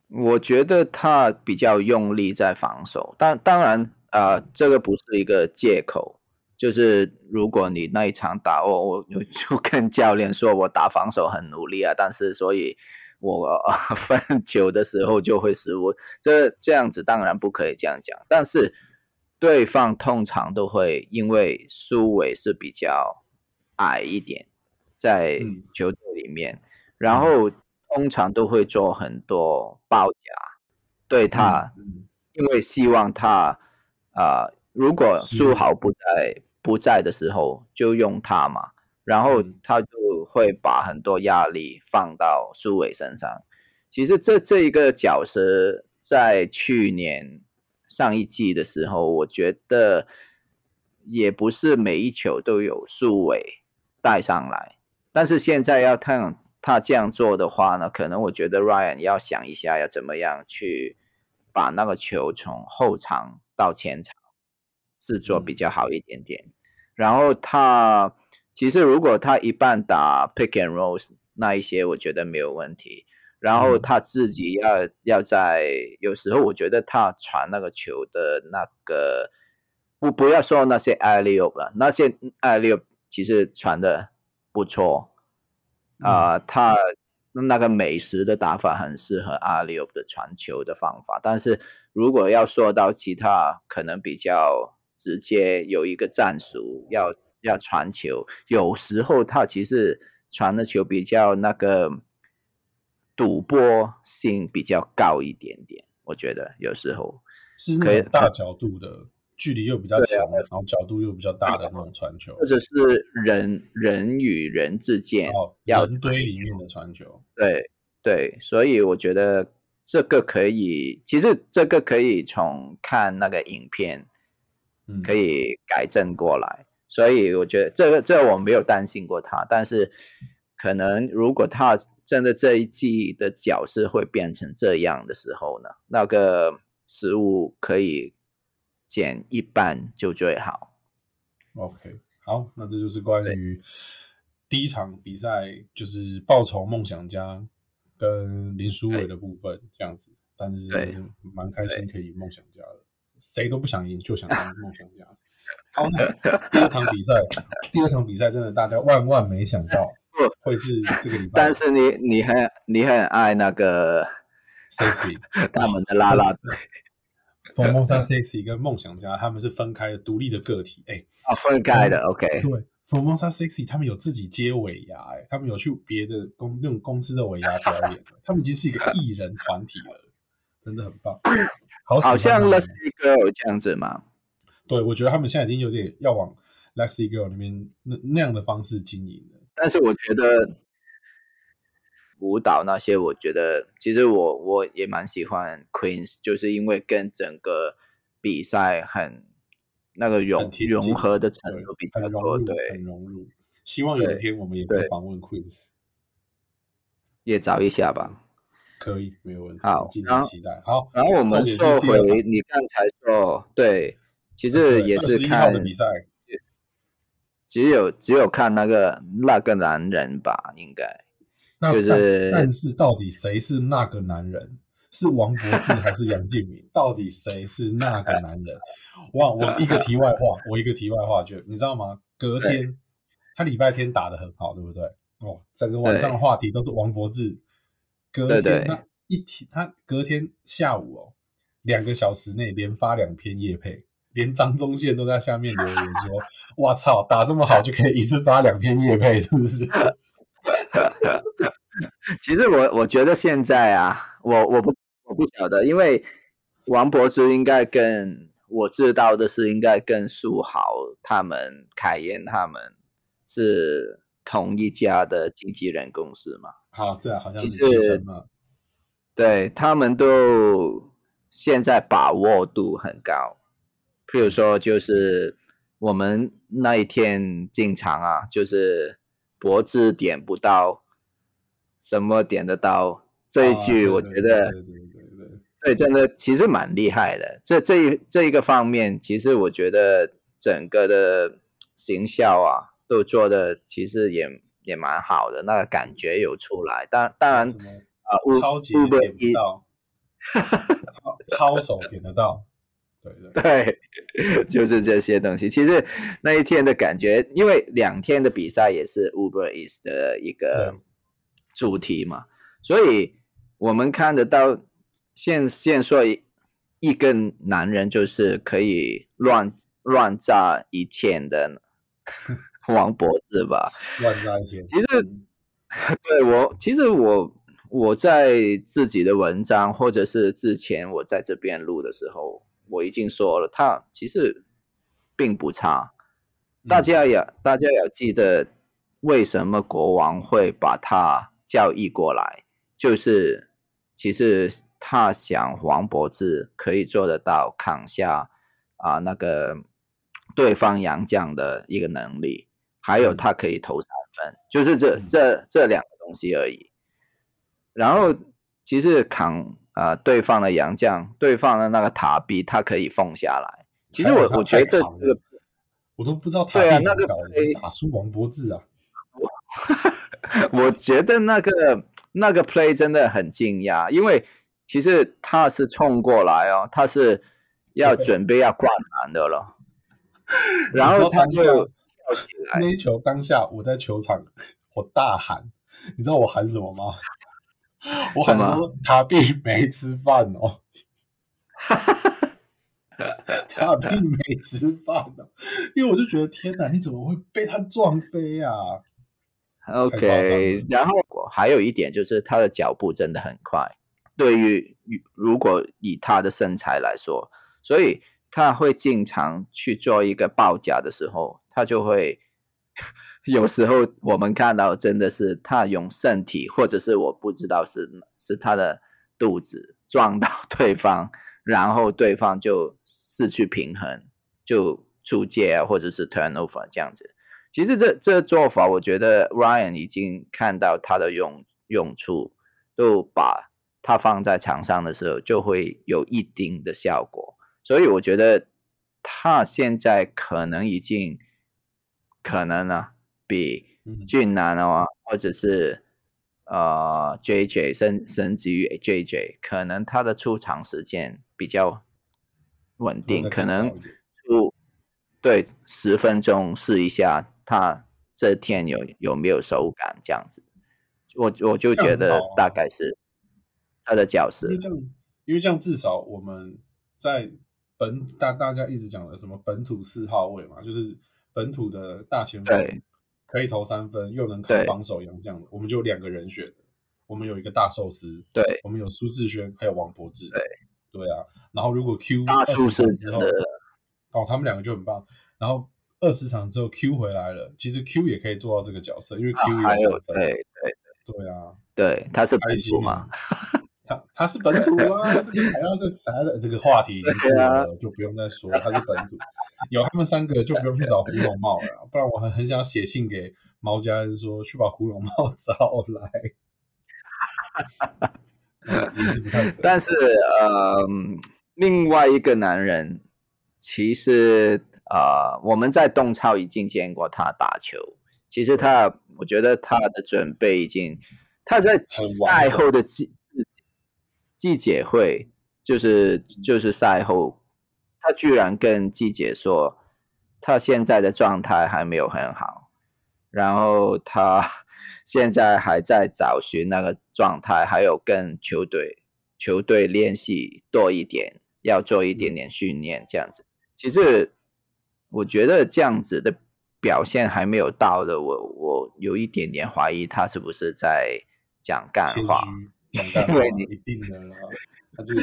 我觉得他比较用力在防守，但当然啊，这个不是一个借口，就是如果你那一场打我，我就跟教练说我打防守很努力啊，但是所以我 分球的时候就会失误，这这样子当然不可以这样讲，但是对方通常都会因为苏伟是比较矮一点，在球队里面，然后通常都会做很多包夹对他，因为希望他啊，如果苏豪不在。不在的时候就用他嘛，然后他就会把很多压力放到苏伟身上。其实这这一个角色在去年上一季的时候，我觉得也不是每一球都有苏伟带上来。但是现在要看他这样做的话呢，可能我觉得 Ryan 要想一下要怎么样去把那个球从后场到前场。是做比较好一点点，然后他其实如果他一半打 pick and roll 那一些，我觉得没有问题。然后他自己要要在有时候，我觉得他传那个球的那个不不要说那些 alley 了，那些 alley 其实传的不错啊。他那个美食的打法很适合 alley 的传球的方法，但是如果要说到其他，可能比较。直接有一个战术要要传球，有时候他其实传的球比较那个赌博性比较高一点点，我觉得有时候是那种大角度的，距离又比较长，然后角度又比较大的那种传球，或者是人人与人之间人堆里面的传球，对对，所以我觉得这个可以，其实这个可以从看那个影片。可以改正过来，所以我觉得这个这个我没有担心过他，但是可能如果他真的这一季的角色会变成这样的时候呢，那个食物可以减一半就最好。OK，好，那这就是关于第一场比赛，就是报仇梦想家跟林书伟的部分这样子，但是蛮开心可以梦想家的。谁都不想赢，就想当梦想家。好，第二场比赛，第二场比赛真的大家万万没想到会是这个礼拜。但是你你很你很爱那个 Sexy 他们的拉拉队，冯梦莎 Sexy 跟梦想家他们是分开的独立的个体。哎，啊，分开的，OK。对，冯梦莎 Sexy 他们有自己接尾牙，哎，他们有去别的公那种公司的尾牙表演，他们已经是一个艺人团体了，真的很棒。好像 Lexi Girl 这样子嘛？对，我觉得他们现在已经有点要往 Lexi Girl 那边那那样的方式经营了。但是我觉得舞蹈那些，我觉得其实我我也蛮喜欢 Queens，就是因为跟整个比赛很那个融融合的程度比较多，对，很融入。希望有一天我们也可以访问 Queens，也找一下吧。可以，没有问题。好，敬请期待。好，然后我们说回你刚才说，对，其实也是看的比赛，只有只有看那个那个男人吧，应该。就是，但是到底谁是那个男人？是王柏志还是杨敬敏？到底谁是那个男人？哇，我一个题外话，我一个题外话，就你知道吗？隔天他礼拜天打的很好，对不对？哦，整个晚上的话题都是王柏志。隔天他一天，他隔天下午哦，两个小时内连发两篇叶配，连张忠宪都在下面留言说：“ 我操，打这么好就可以一次发两篇叶配，是不是？” 其实我我觉得现在啊，我我不我不晓得，因为王柏芝应该跟我知道的是，应该跟苏豪他们、凯燕他们是同一家的经纪人公司嘛。好，对啊，好像是对他们都现在把握度很高。譬如说，就是我们那一天进场啊，就是脖子点不到，什么点得到？这一句我觉得，对对对对，对，真的其实蛮厉害的。这这一这一个方面，其实我觉得整个的行销啊，都做的其实也。也蛮好的，那个感觉有出来。当当然，啊，超级点不到，超手点得到，对对 对，就是这些东西。其实那一天的感觉，因为两天的比赛也是 Uber Eats 的一个主题嘛，所以我们看得到现现说一个男人就是可以乱乱炸一天的王博士吧？乱炸一天。其实 对我，其实我。我在自己的文章，或者是之前我在这边录的时候，我已经说了，他其实并不差。大家要大家要记得，为什么国王会把他交易过来，就是其实他想黄脖子可以做得到扛下啊那个对方杨将的一个能力，还有他可以投三分，就是这这这两个东西而已。然后其实扛啊，对方的洋将，对方的那个塔比，他可以放下来。其实我我觉得这个，我都不知道塔比那个打输王博志啊。我觉得那个那个 play 真的很惊讶，因为其实他是冲过来哦，他是要准备要灌篮的了，然后他就。那一球当下我在球场，我大喊，你知道我喊什么吗？我喊说他并没吃饭哦，他并没吃饭哦，因为我就觉得天哪，你怎么会被他撞飞啊？OK，然后还有一点就是他的脚步真的很快，对于如果以他的身材来说，所以他会经常去做一个报价的时候，他就会。有时候我们看到真的是他用身体，或者是我不知道是是他的肚子撞到 对方，然后对方就失去平衡，就出界啊，或者是 turnover 这样子。其实这这做法，我觉得 Ryan 已经看到他的用用处，都把他放在场上的时候就会有一定的效果。所以我觉得他现在可能已经可能呢。比俊男哦，或者是呃 J J 升升级于 J J，可能他的出场时间比较稳定，可能出对十分钟试一下，他这天有有没有手感这样子，我我就觉得大概是他的角色，因为这样，因为这样至少我们在本大大家一直讲的什么本土四号位嘛，就是本土的大前锋。可以投三分，又能扛防守，洋将的，我们就两个人选。我们有一个大寿司，对，我们有苏世轩，还有王柏志，对，对啊。然后如果 Q 大寿司之后，哦，他们两个就很棒。然后二十场之后 Q 回来了，其实 Q 也可以做到这个角色，因为 Q 也有对对对啊，对，他是本土嘛，他他是本土啊，这个还要这啥的这个话题已经过了，就不用再说他是本土。有他们三个就不用去找胡龙茂了，不然我很很想写信给。毛家人说：“去把胡龙茂 找来。” 但是，呃，另外一个男人，其实，呃，我们在东超已经见过他打球。其实他，我觉得他的准备已经，他在赛后的季季姐会，就是就是赛后，他居然跟季姐说，他现在的状态还没有很好。然后他 现在还在找寻那个状态，还有跟球队球队练习多一点，要做一点点训练这样子。其实我觉得这样子的表现还没有到的，我我有一点点怀疑他是不是在讲干话。讲干话，一定的啦。他就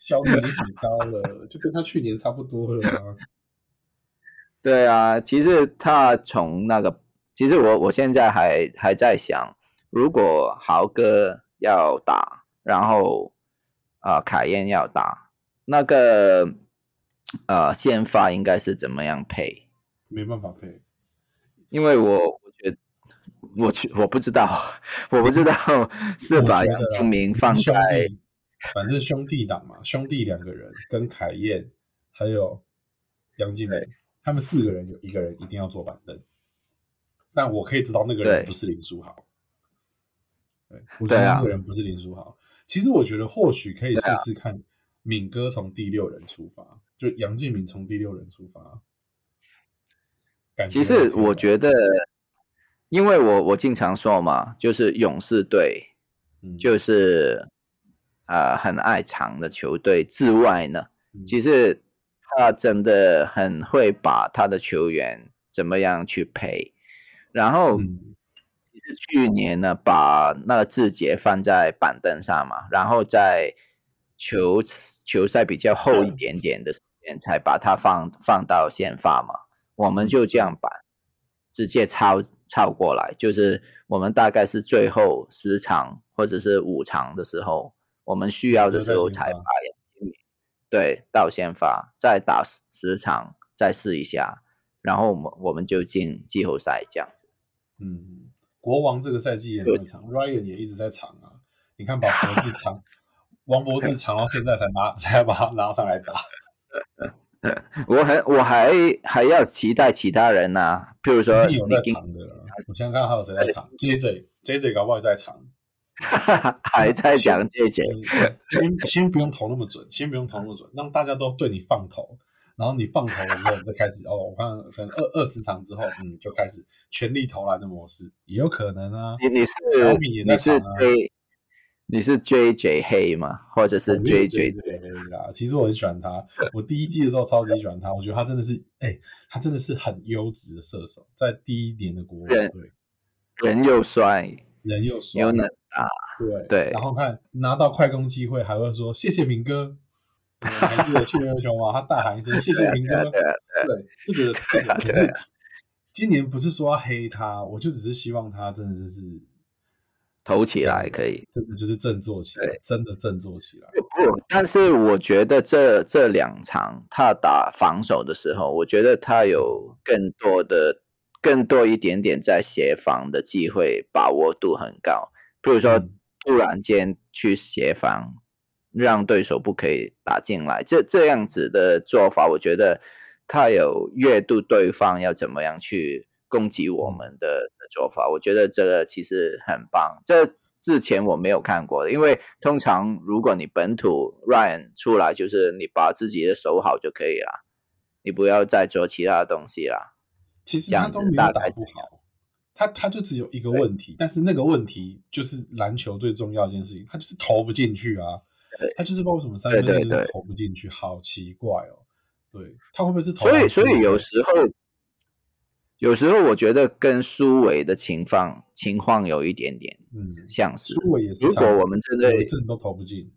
效率已经很高了，就跟他去年差不多了。对啊，其实他从那个。其实我我现在还还在想，如果豪哥要打，然后啊凯燕要打，那个呃先发应该是怎么样配？没办法配，因为我我去我不知道，我不知道 是把杨敬明放在，反正兄弟党嘛，兄弟两个人跟凯燕还有杨敬明，他们四个人有一个人一定要坐板凳。但我可以知道那个人不是林书豪，对，我觉得那个人不是林书豪。其实我觉得或许可以试试看，敏哥从第六人出发，就杨敬敏从第六人出发。其实我觉得，因为我我经常说嘛，就是勇士队，就是啊很爱长的球队之外呢，其实他真的很会把他的球员怎么样去配，然后其实去年呢，把那个字节放在板凳上嘛，然后在球球赛比较厚一点点的时间，才把他放放到先发嘛。我们就这样把直接抄抄过来，就是我们大概是最后十场或者是五场的时候，我们需要的时候才发。对，到先发，再打十场，再试一下，然后我们我们就进季后赛这样子。嗯，国王这个赛季也很长，Ryan 也一直在长啊。你看把脖子长，王脖子长到现在才拿 才把他拉上来打。我还我还还要期待其他人呢，譬如说，有在场的，我现在看还有谁在场？JJ JJ 搞不好在场，还在讲 JJ。先先不用投那么准，先不用投那么准，让大家都对你放投，然后你放投了之后再开始哦，我看可能二二十场之后，嗯，就开始全力投篮的模式，也有可能啊。你你是你是对。你是 J J 黑吗？或者是 J J 黑啦？其实我很喜欢他，我第一季的时候超级喜欢他，我觉得他真的是，哎，他真的是很优质的射手，在第一年的国王队，人又帅，人又帅，又能打，对对。然后看拿到快攻机会，还会说谢谢明哥，还记得去年球吗？他大喊一声谢谢明哥，对，就觉得这个是今年不是说要黑他，我就只是希望他真的就是。投起来可以，这个就是振作起来，真的振作起来。不，但是我觉得这这两场他打防守的时候，我觉得他有更多的、更多一点点在协防的机会，把握度很高。比如说，突然间去协防，让对手不可以打进来，这这样子的做法，我觉得他有阅读对方要怎么样去。攻击我们的做法，我觉得这个其实很棒。这之前我没有看过的，因为通常如果你本土 Ryan 出来，就是你把自己的守好就可以了，你不要再做其他东西了。其实他都没有打不好，他他就只有一个问题，但是那个问题就是篮球最重要一件事情，他就是投不进去啊。他就是不知道为什么三分就是投不进去，好奇怪哦。对他会不会是投？所以所以有时候。有时候我觉得跟苏伟的情况情况有一点点，嗯，像是。苏伟也是。如果我们针对阵都投不进，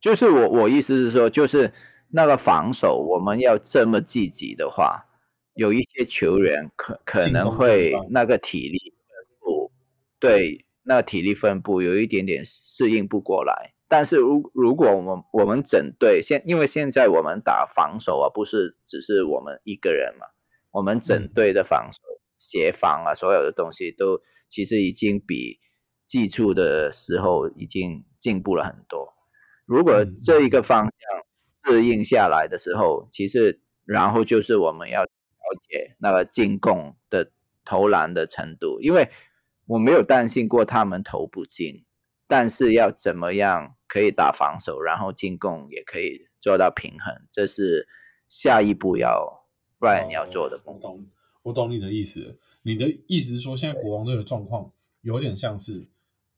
就是我我意思是说，就是那个防守我们要这么积极的话，有一些球员可可能会那个体力分布，对，那体力分布有一点点适应不过来。但是如如果我们我们整队现因为现在我们打防守啊，不是只是我们一个人嘛。我们整队的防守、协防啊，所有的东西都其实已经比寄出的时候已经进步了很多。如果这一个方向适应下来的时候，其实然后就是我们要了解那个进攻的投篮的程度，因为我没有担心过他们投不进，但是要怎么样可以打防守，然后进攻也可以做到平衡，这是下一步要。不然你要做的，我懂，我懂你的意思。你的意思是说，现在国王队的状况有点像是，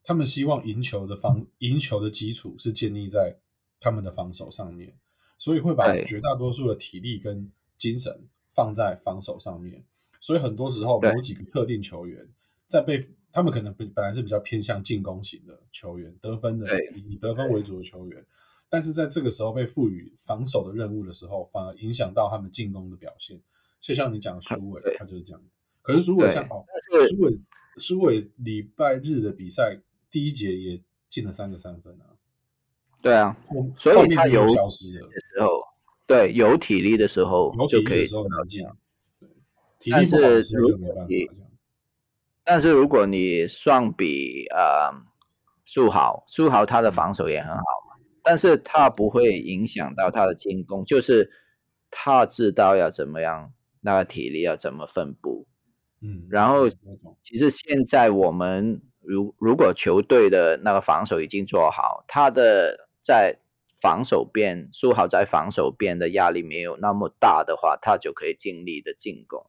他们希望赢球的方赢球的基础是建立在他们的防守上面，所以会把绝大多数的体力跟精神放在防守上面。所以很多时候，某几个特定球员在被他们可能本本来是比较偏向进攻型的球员，得分的以得分为主的球员。但是在这个时候被赋予防守的任务的时候，反而影响到他们进攻的表现。就像你讲苏伟，他就是这样。可是苏伟像哦，苏伟苏伟礼拜日的比赛第一节也进了三个三分啊。对啊，所以他有消失的时候，对有体力的时候就可以拿进。对，但是如果你但是如果你算比呃苏豪，苏豪他的防守也很好。但是他不会影响到他的进攻，就是他知道要怎么样，那个体力要怎么分布，嗯，然后其实现在我们如如果球队的那个防守已经做好，他的在防守边苏豪在防守边的压力没有那么大的话，他就可以尽力的进攻。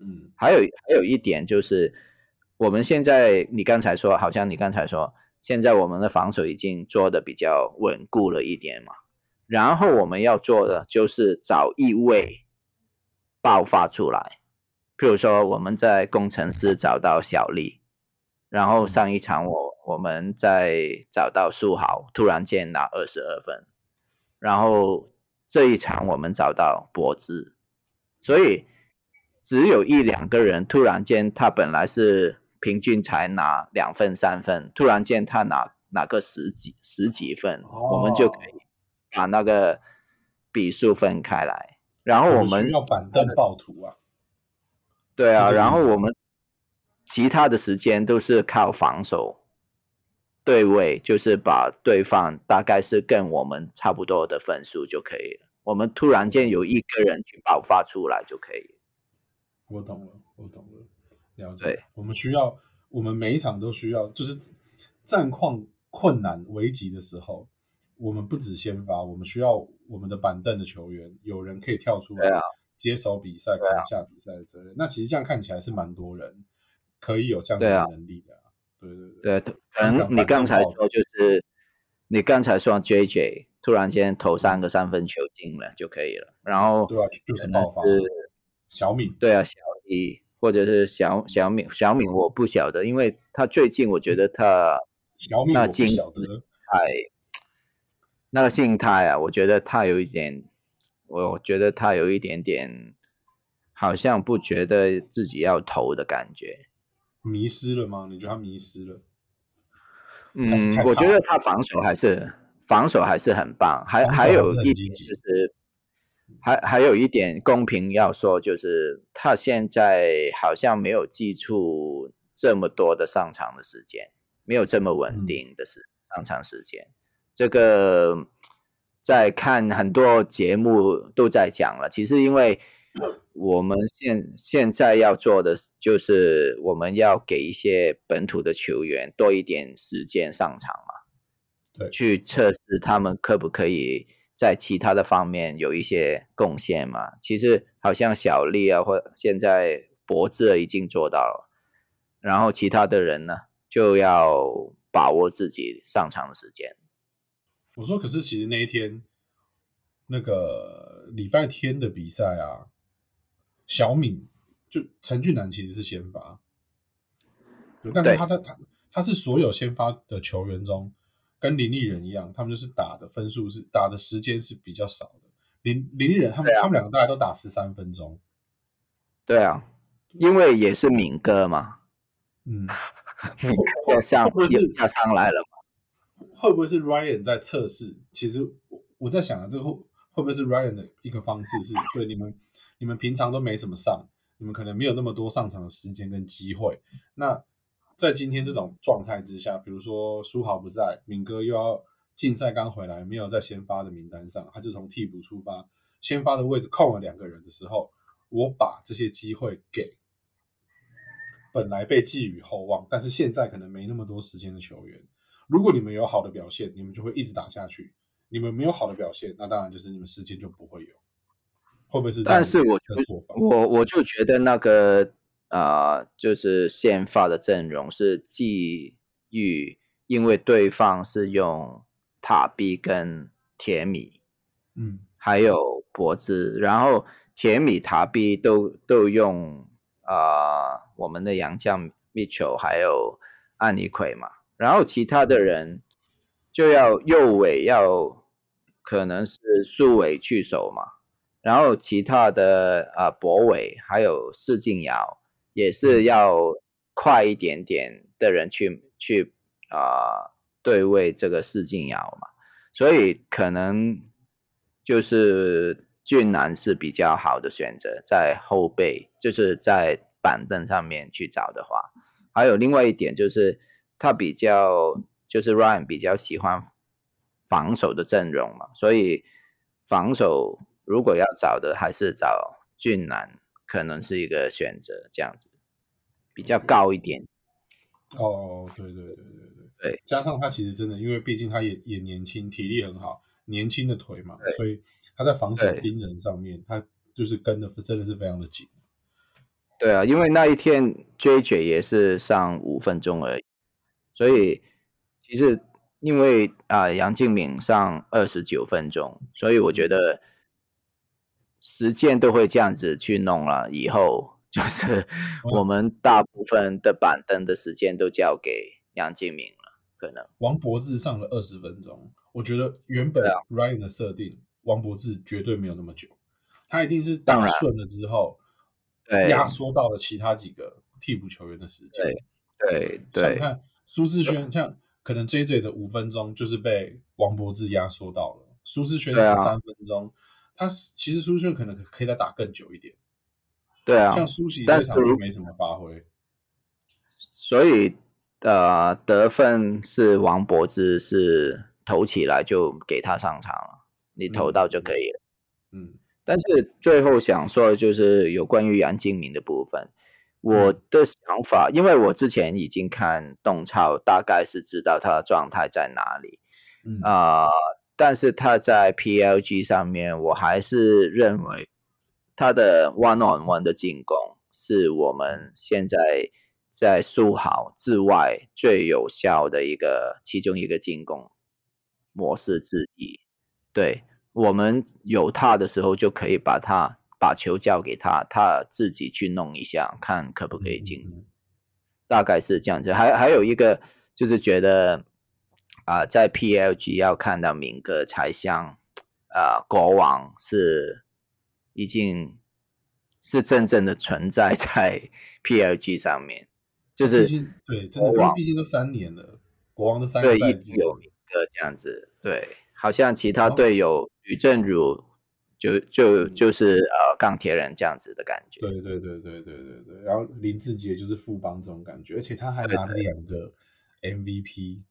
嗯，还有还有一点就是，我们现在你刚才说，好像你刚才说，现在我们的防守已经做的比较稳固了一点嘛。然后我们要做的就是找一位爆发出来，譬如说我们在工程师找到小丽，然后上一场我我们再找到苏豪，突然间拿二十二分，然后这一场我们找到博兹，所以。只有一两个人，突然间他本来是平均才拿两分三分，突然间他拿拿个十几十几分，我们就可以把那个比数分开来。然后我们要板凳暴徒啊，对啊，然后我们其他的时间都是靠防守对位，就是把对方大概是跟我们差不多的分数就可以了。我们突然间有一个人去爆发出来就可以。我懂了，我懂了，了解。我们需要，我们每一场都需要，就是战况困难危急的时候，我们不止先发，我们需要我们的板凳的球员有人可以跳出来接手比赛、扛下比赛的责任。那其实这样看起来是蛮多人可以有这样的能力的。对对对，可能你刚才说就是你刚才说 J J 突然间投三个三分球进了就可以了，然后对啊，就是爆发。小敏对啊，小李或者是小小敏，小敏我不晓得，因为他最近我觉得他小敏那心态，那个心态啊，我觉得他有一点，我觉得他有一点点，好像不觉得自己要投的感觉，迷失了吗？你觉得他迷失了？嗯，我觉得他防守还是防守还是很棒，还还有一点就是。还还有一点公平要说，就是他现在好像没有记住这么多的上场的时间，没有这么稳定的时上场时间。这个在看很多节目都在讲了。其实因为 我们现现在要做的就是我们要给一些本土的球员多一点时间上场嘛，对，去测试他们可不可以。在其他的方面有一些贡献嘛？其实好像小丽啊，或现在博智已经做到了，然后其他的人呢，就要把握自己上场的时间。我说，可是其实那一天那个礼拜天的比赛啊，小敏就陈俊南其实是先发，对，但是他在他他是所有先发的球员中。跟林立人一样，他们就是打的分数是打的时间是比较少的。林林立人他们他们两个大概都打十三分钟。对啊，因为也是敏哥嘛。嗯，敏哥上要上来了嘛？会不会是 Ryan 在测试？其实我我在想啊，这会会不会是 Ryan 的一个方式？是对你们你们平常都没怎么上，你们可能没有那么多上场的时间跟机会。那在今天这种状态之下，比如说苏豪不在，敏哥又要竞赛刚回来，没有在先发的名单上，他就从替补出发，先发的位置空了两个人的时候，我把这些机会给本来被寄予厚望，但是现在可能没那么多时间的球员。如果你们有好的表现，你们就会一直打下去；你们没有好的表现，那当然就是你们时间就不会有。会不会是？但是我我我就觉得那个。啊，就是先发的阵容是基于，因为对方是用塔比跟铁米，嗯，还有脖子，然后铁米、塔比都都用啊，我们的杨将密球还有安尼奎嘛，然后其他的人就要右尾要可能是苏伟去守嘛，然后其他的啊博伟还有施静尧。也是要快一点点的人去去啊对位这个施晋尧嘛，所以可能就是俊男是比较好的选择，在后背就是在板凳上面去找的话，还有另外一点就是他比较就是 Ryan 比较喜欢防守的阵容嘛，所以防守如果要找的还是找俊男，可能是一个选择这样子。比较高一点，哦，对对对对对。对，加上他其实真的，因为毕竟他也也年轻，体力很好，年轻的腿嘛，所以他在防守盯人上面，他就是跟的真的是非常的紧。对啊，因为那一天 JJ 也是上五分钟而已，所以其实因为啊、杨敬敏上二十九分钟，所以我觉得时间都会这样子去弄了。以后就是我们大部分的板凳的时间都交给杨敬明了，可能王柏志上了二十分钟，我觉得原本啊 Ryan 的设定，王柏志绝对没有那么久，他一定是打顺了之后，对压缩到了其他几个替补球员的时间。对对你看苏世轩，像可能 JJ 的五分钟就是被王柏志压缩到了，苏世轩十三分钟，他其实苏世轩可能可以再打更久一点，对啊，像苏喜但这场就是如没什么发挥。所以呃，得分是王柏芝是投起来就给他上场了，你投到就可以了。嗯，但是最后想说的就是有关于杨敬明的部分，我的想法，因为我之前已经看动超，大概是知道他的状态在哪里嗯啊、但是他在 PLG 上面，我还是认为他的 one on one 的进攻是我们现在在苏豪之外最有效的一个其中一个进攻模式之一。对我们有他的时候，就可以把他把球交给他，他自己去弄一下，看可不可以进。嗯大概是这样子。还还有一个就是觉得啊、在 PLG 要看到明哥才像啊、国王是已经是真正的存在在 PLG 上面，就是毕竟对，真的，毕竟都三年了，国王的三个对一直有敏哥这样子，对，好像其他哦队友吕正儒就就就是呃钢铁人这样子的感觉。对对对对对对对，然后林志杰就是富邦这种感觉，而且他还拿了两个 MVP。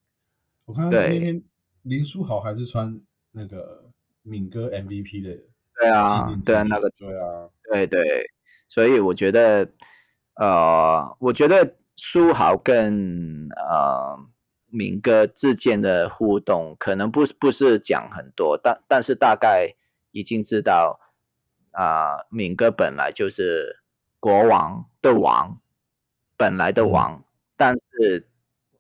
我看那天林书豪还是穿那个敏哥 MVP 的对啊，对啊，那个对啊，对对，所以我觉得，呃，我觉得书豪跟呃敏哥之间的互动，可能不不是讲很多，但但是大概已经知道，啊、敏哥本来就是国王的王，本来的嗯。王，但是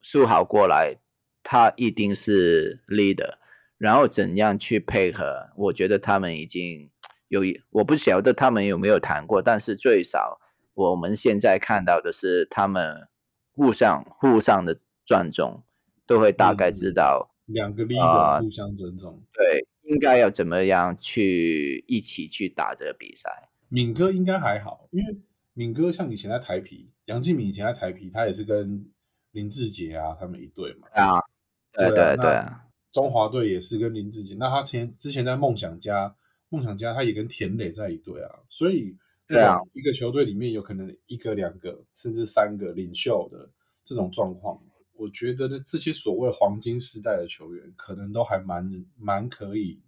书豪过来，他一定是 leader。然后怎样去配合？我觉得他们已经有一，我不晓得他们有没有谈过，但是最少我们现在看到的是他们互相互相的尊重，都会大概知嗯道，两个 leader 啊互相尊重。对，应该要怎么样去一起去打这个比赛。敏哥应该还好，因为敏哥像以前在台皮，杨敬敏以前在台皮，他也是跟林志杰啊他们一队嘛。啊，对对啊对对，中华队也是跟林志杰，那他前之前在梦想家，梦想家他也跟田磊在一队啊，所以对啊，一个球队里面有可能一个、两个甚至三个领袖的这种状况，我觉得呢，这些所谓黄金时代的球员，可能都还蛮蛮可以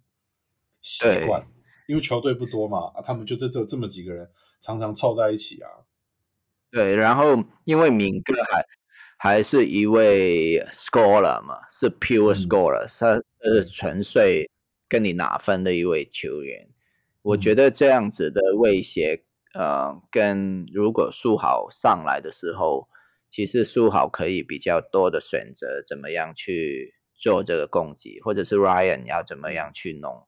习惯，因为球队不多嘛，啊，他们就这这这么几个人，常常凑在一起啊，对，然后因为敏哥还还是一位 scorer 嘛，是 pure 嗯 scorer，、他是纯粹跟你拿分的一位球员。我觉嗯得这样子的威胁，呃，跟如果苏豪上来的时候，其实苏豪可以比较多的选择，怎么样去做这个攻击，或者是 Ryan 要怎么样去弄。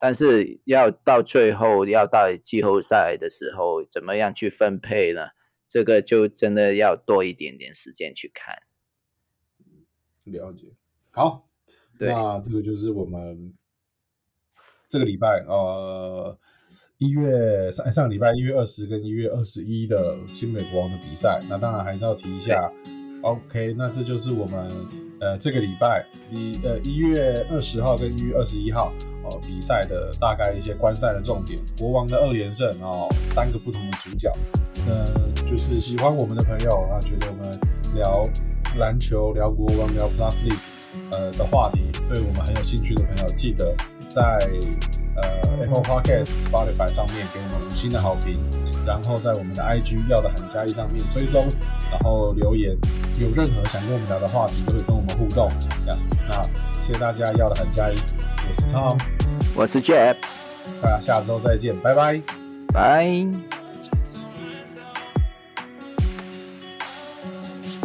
但是要到最后要到季后赛的时候，怎么样去分配呢？这个就真的要多一点点时间去看。了解。好，对那这个就是我们这个礼拜呃一月上上礼拜一月二十跟一月二十一的新美国王的比赛，那当然还是要提一下。OK，那这就是我们呃这个礼拜一呃一月二十号跟一月二十一号哦比赛的大概一些观赛的重点。国王的二连胜哦，三个不同的主角。呃，就是喜欢我们的朋友啊，觉得我们聊篮球、聊国王、聊 Plus League 呃的话题，对我们很有兴趣的朋友，记得在呃 Apple Podcast、Spotify 上面给我们五星的好评，然后在我们的 IG 要的很加一上面追踪，然后留言，有任何想跟我们聊的话题，都可以跟我们互动。这样，那谢谢大家要的很加一，我是 Tom，我是 Jeff，大家下周再见，拜拜。拜。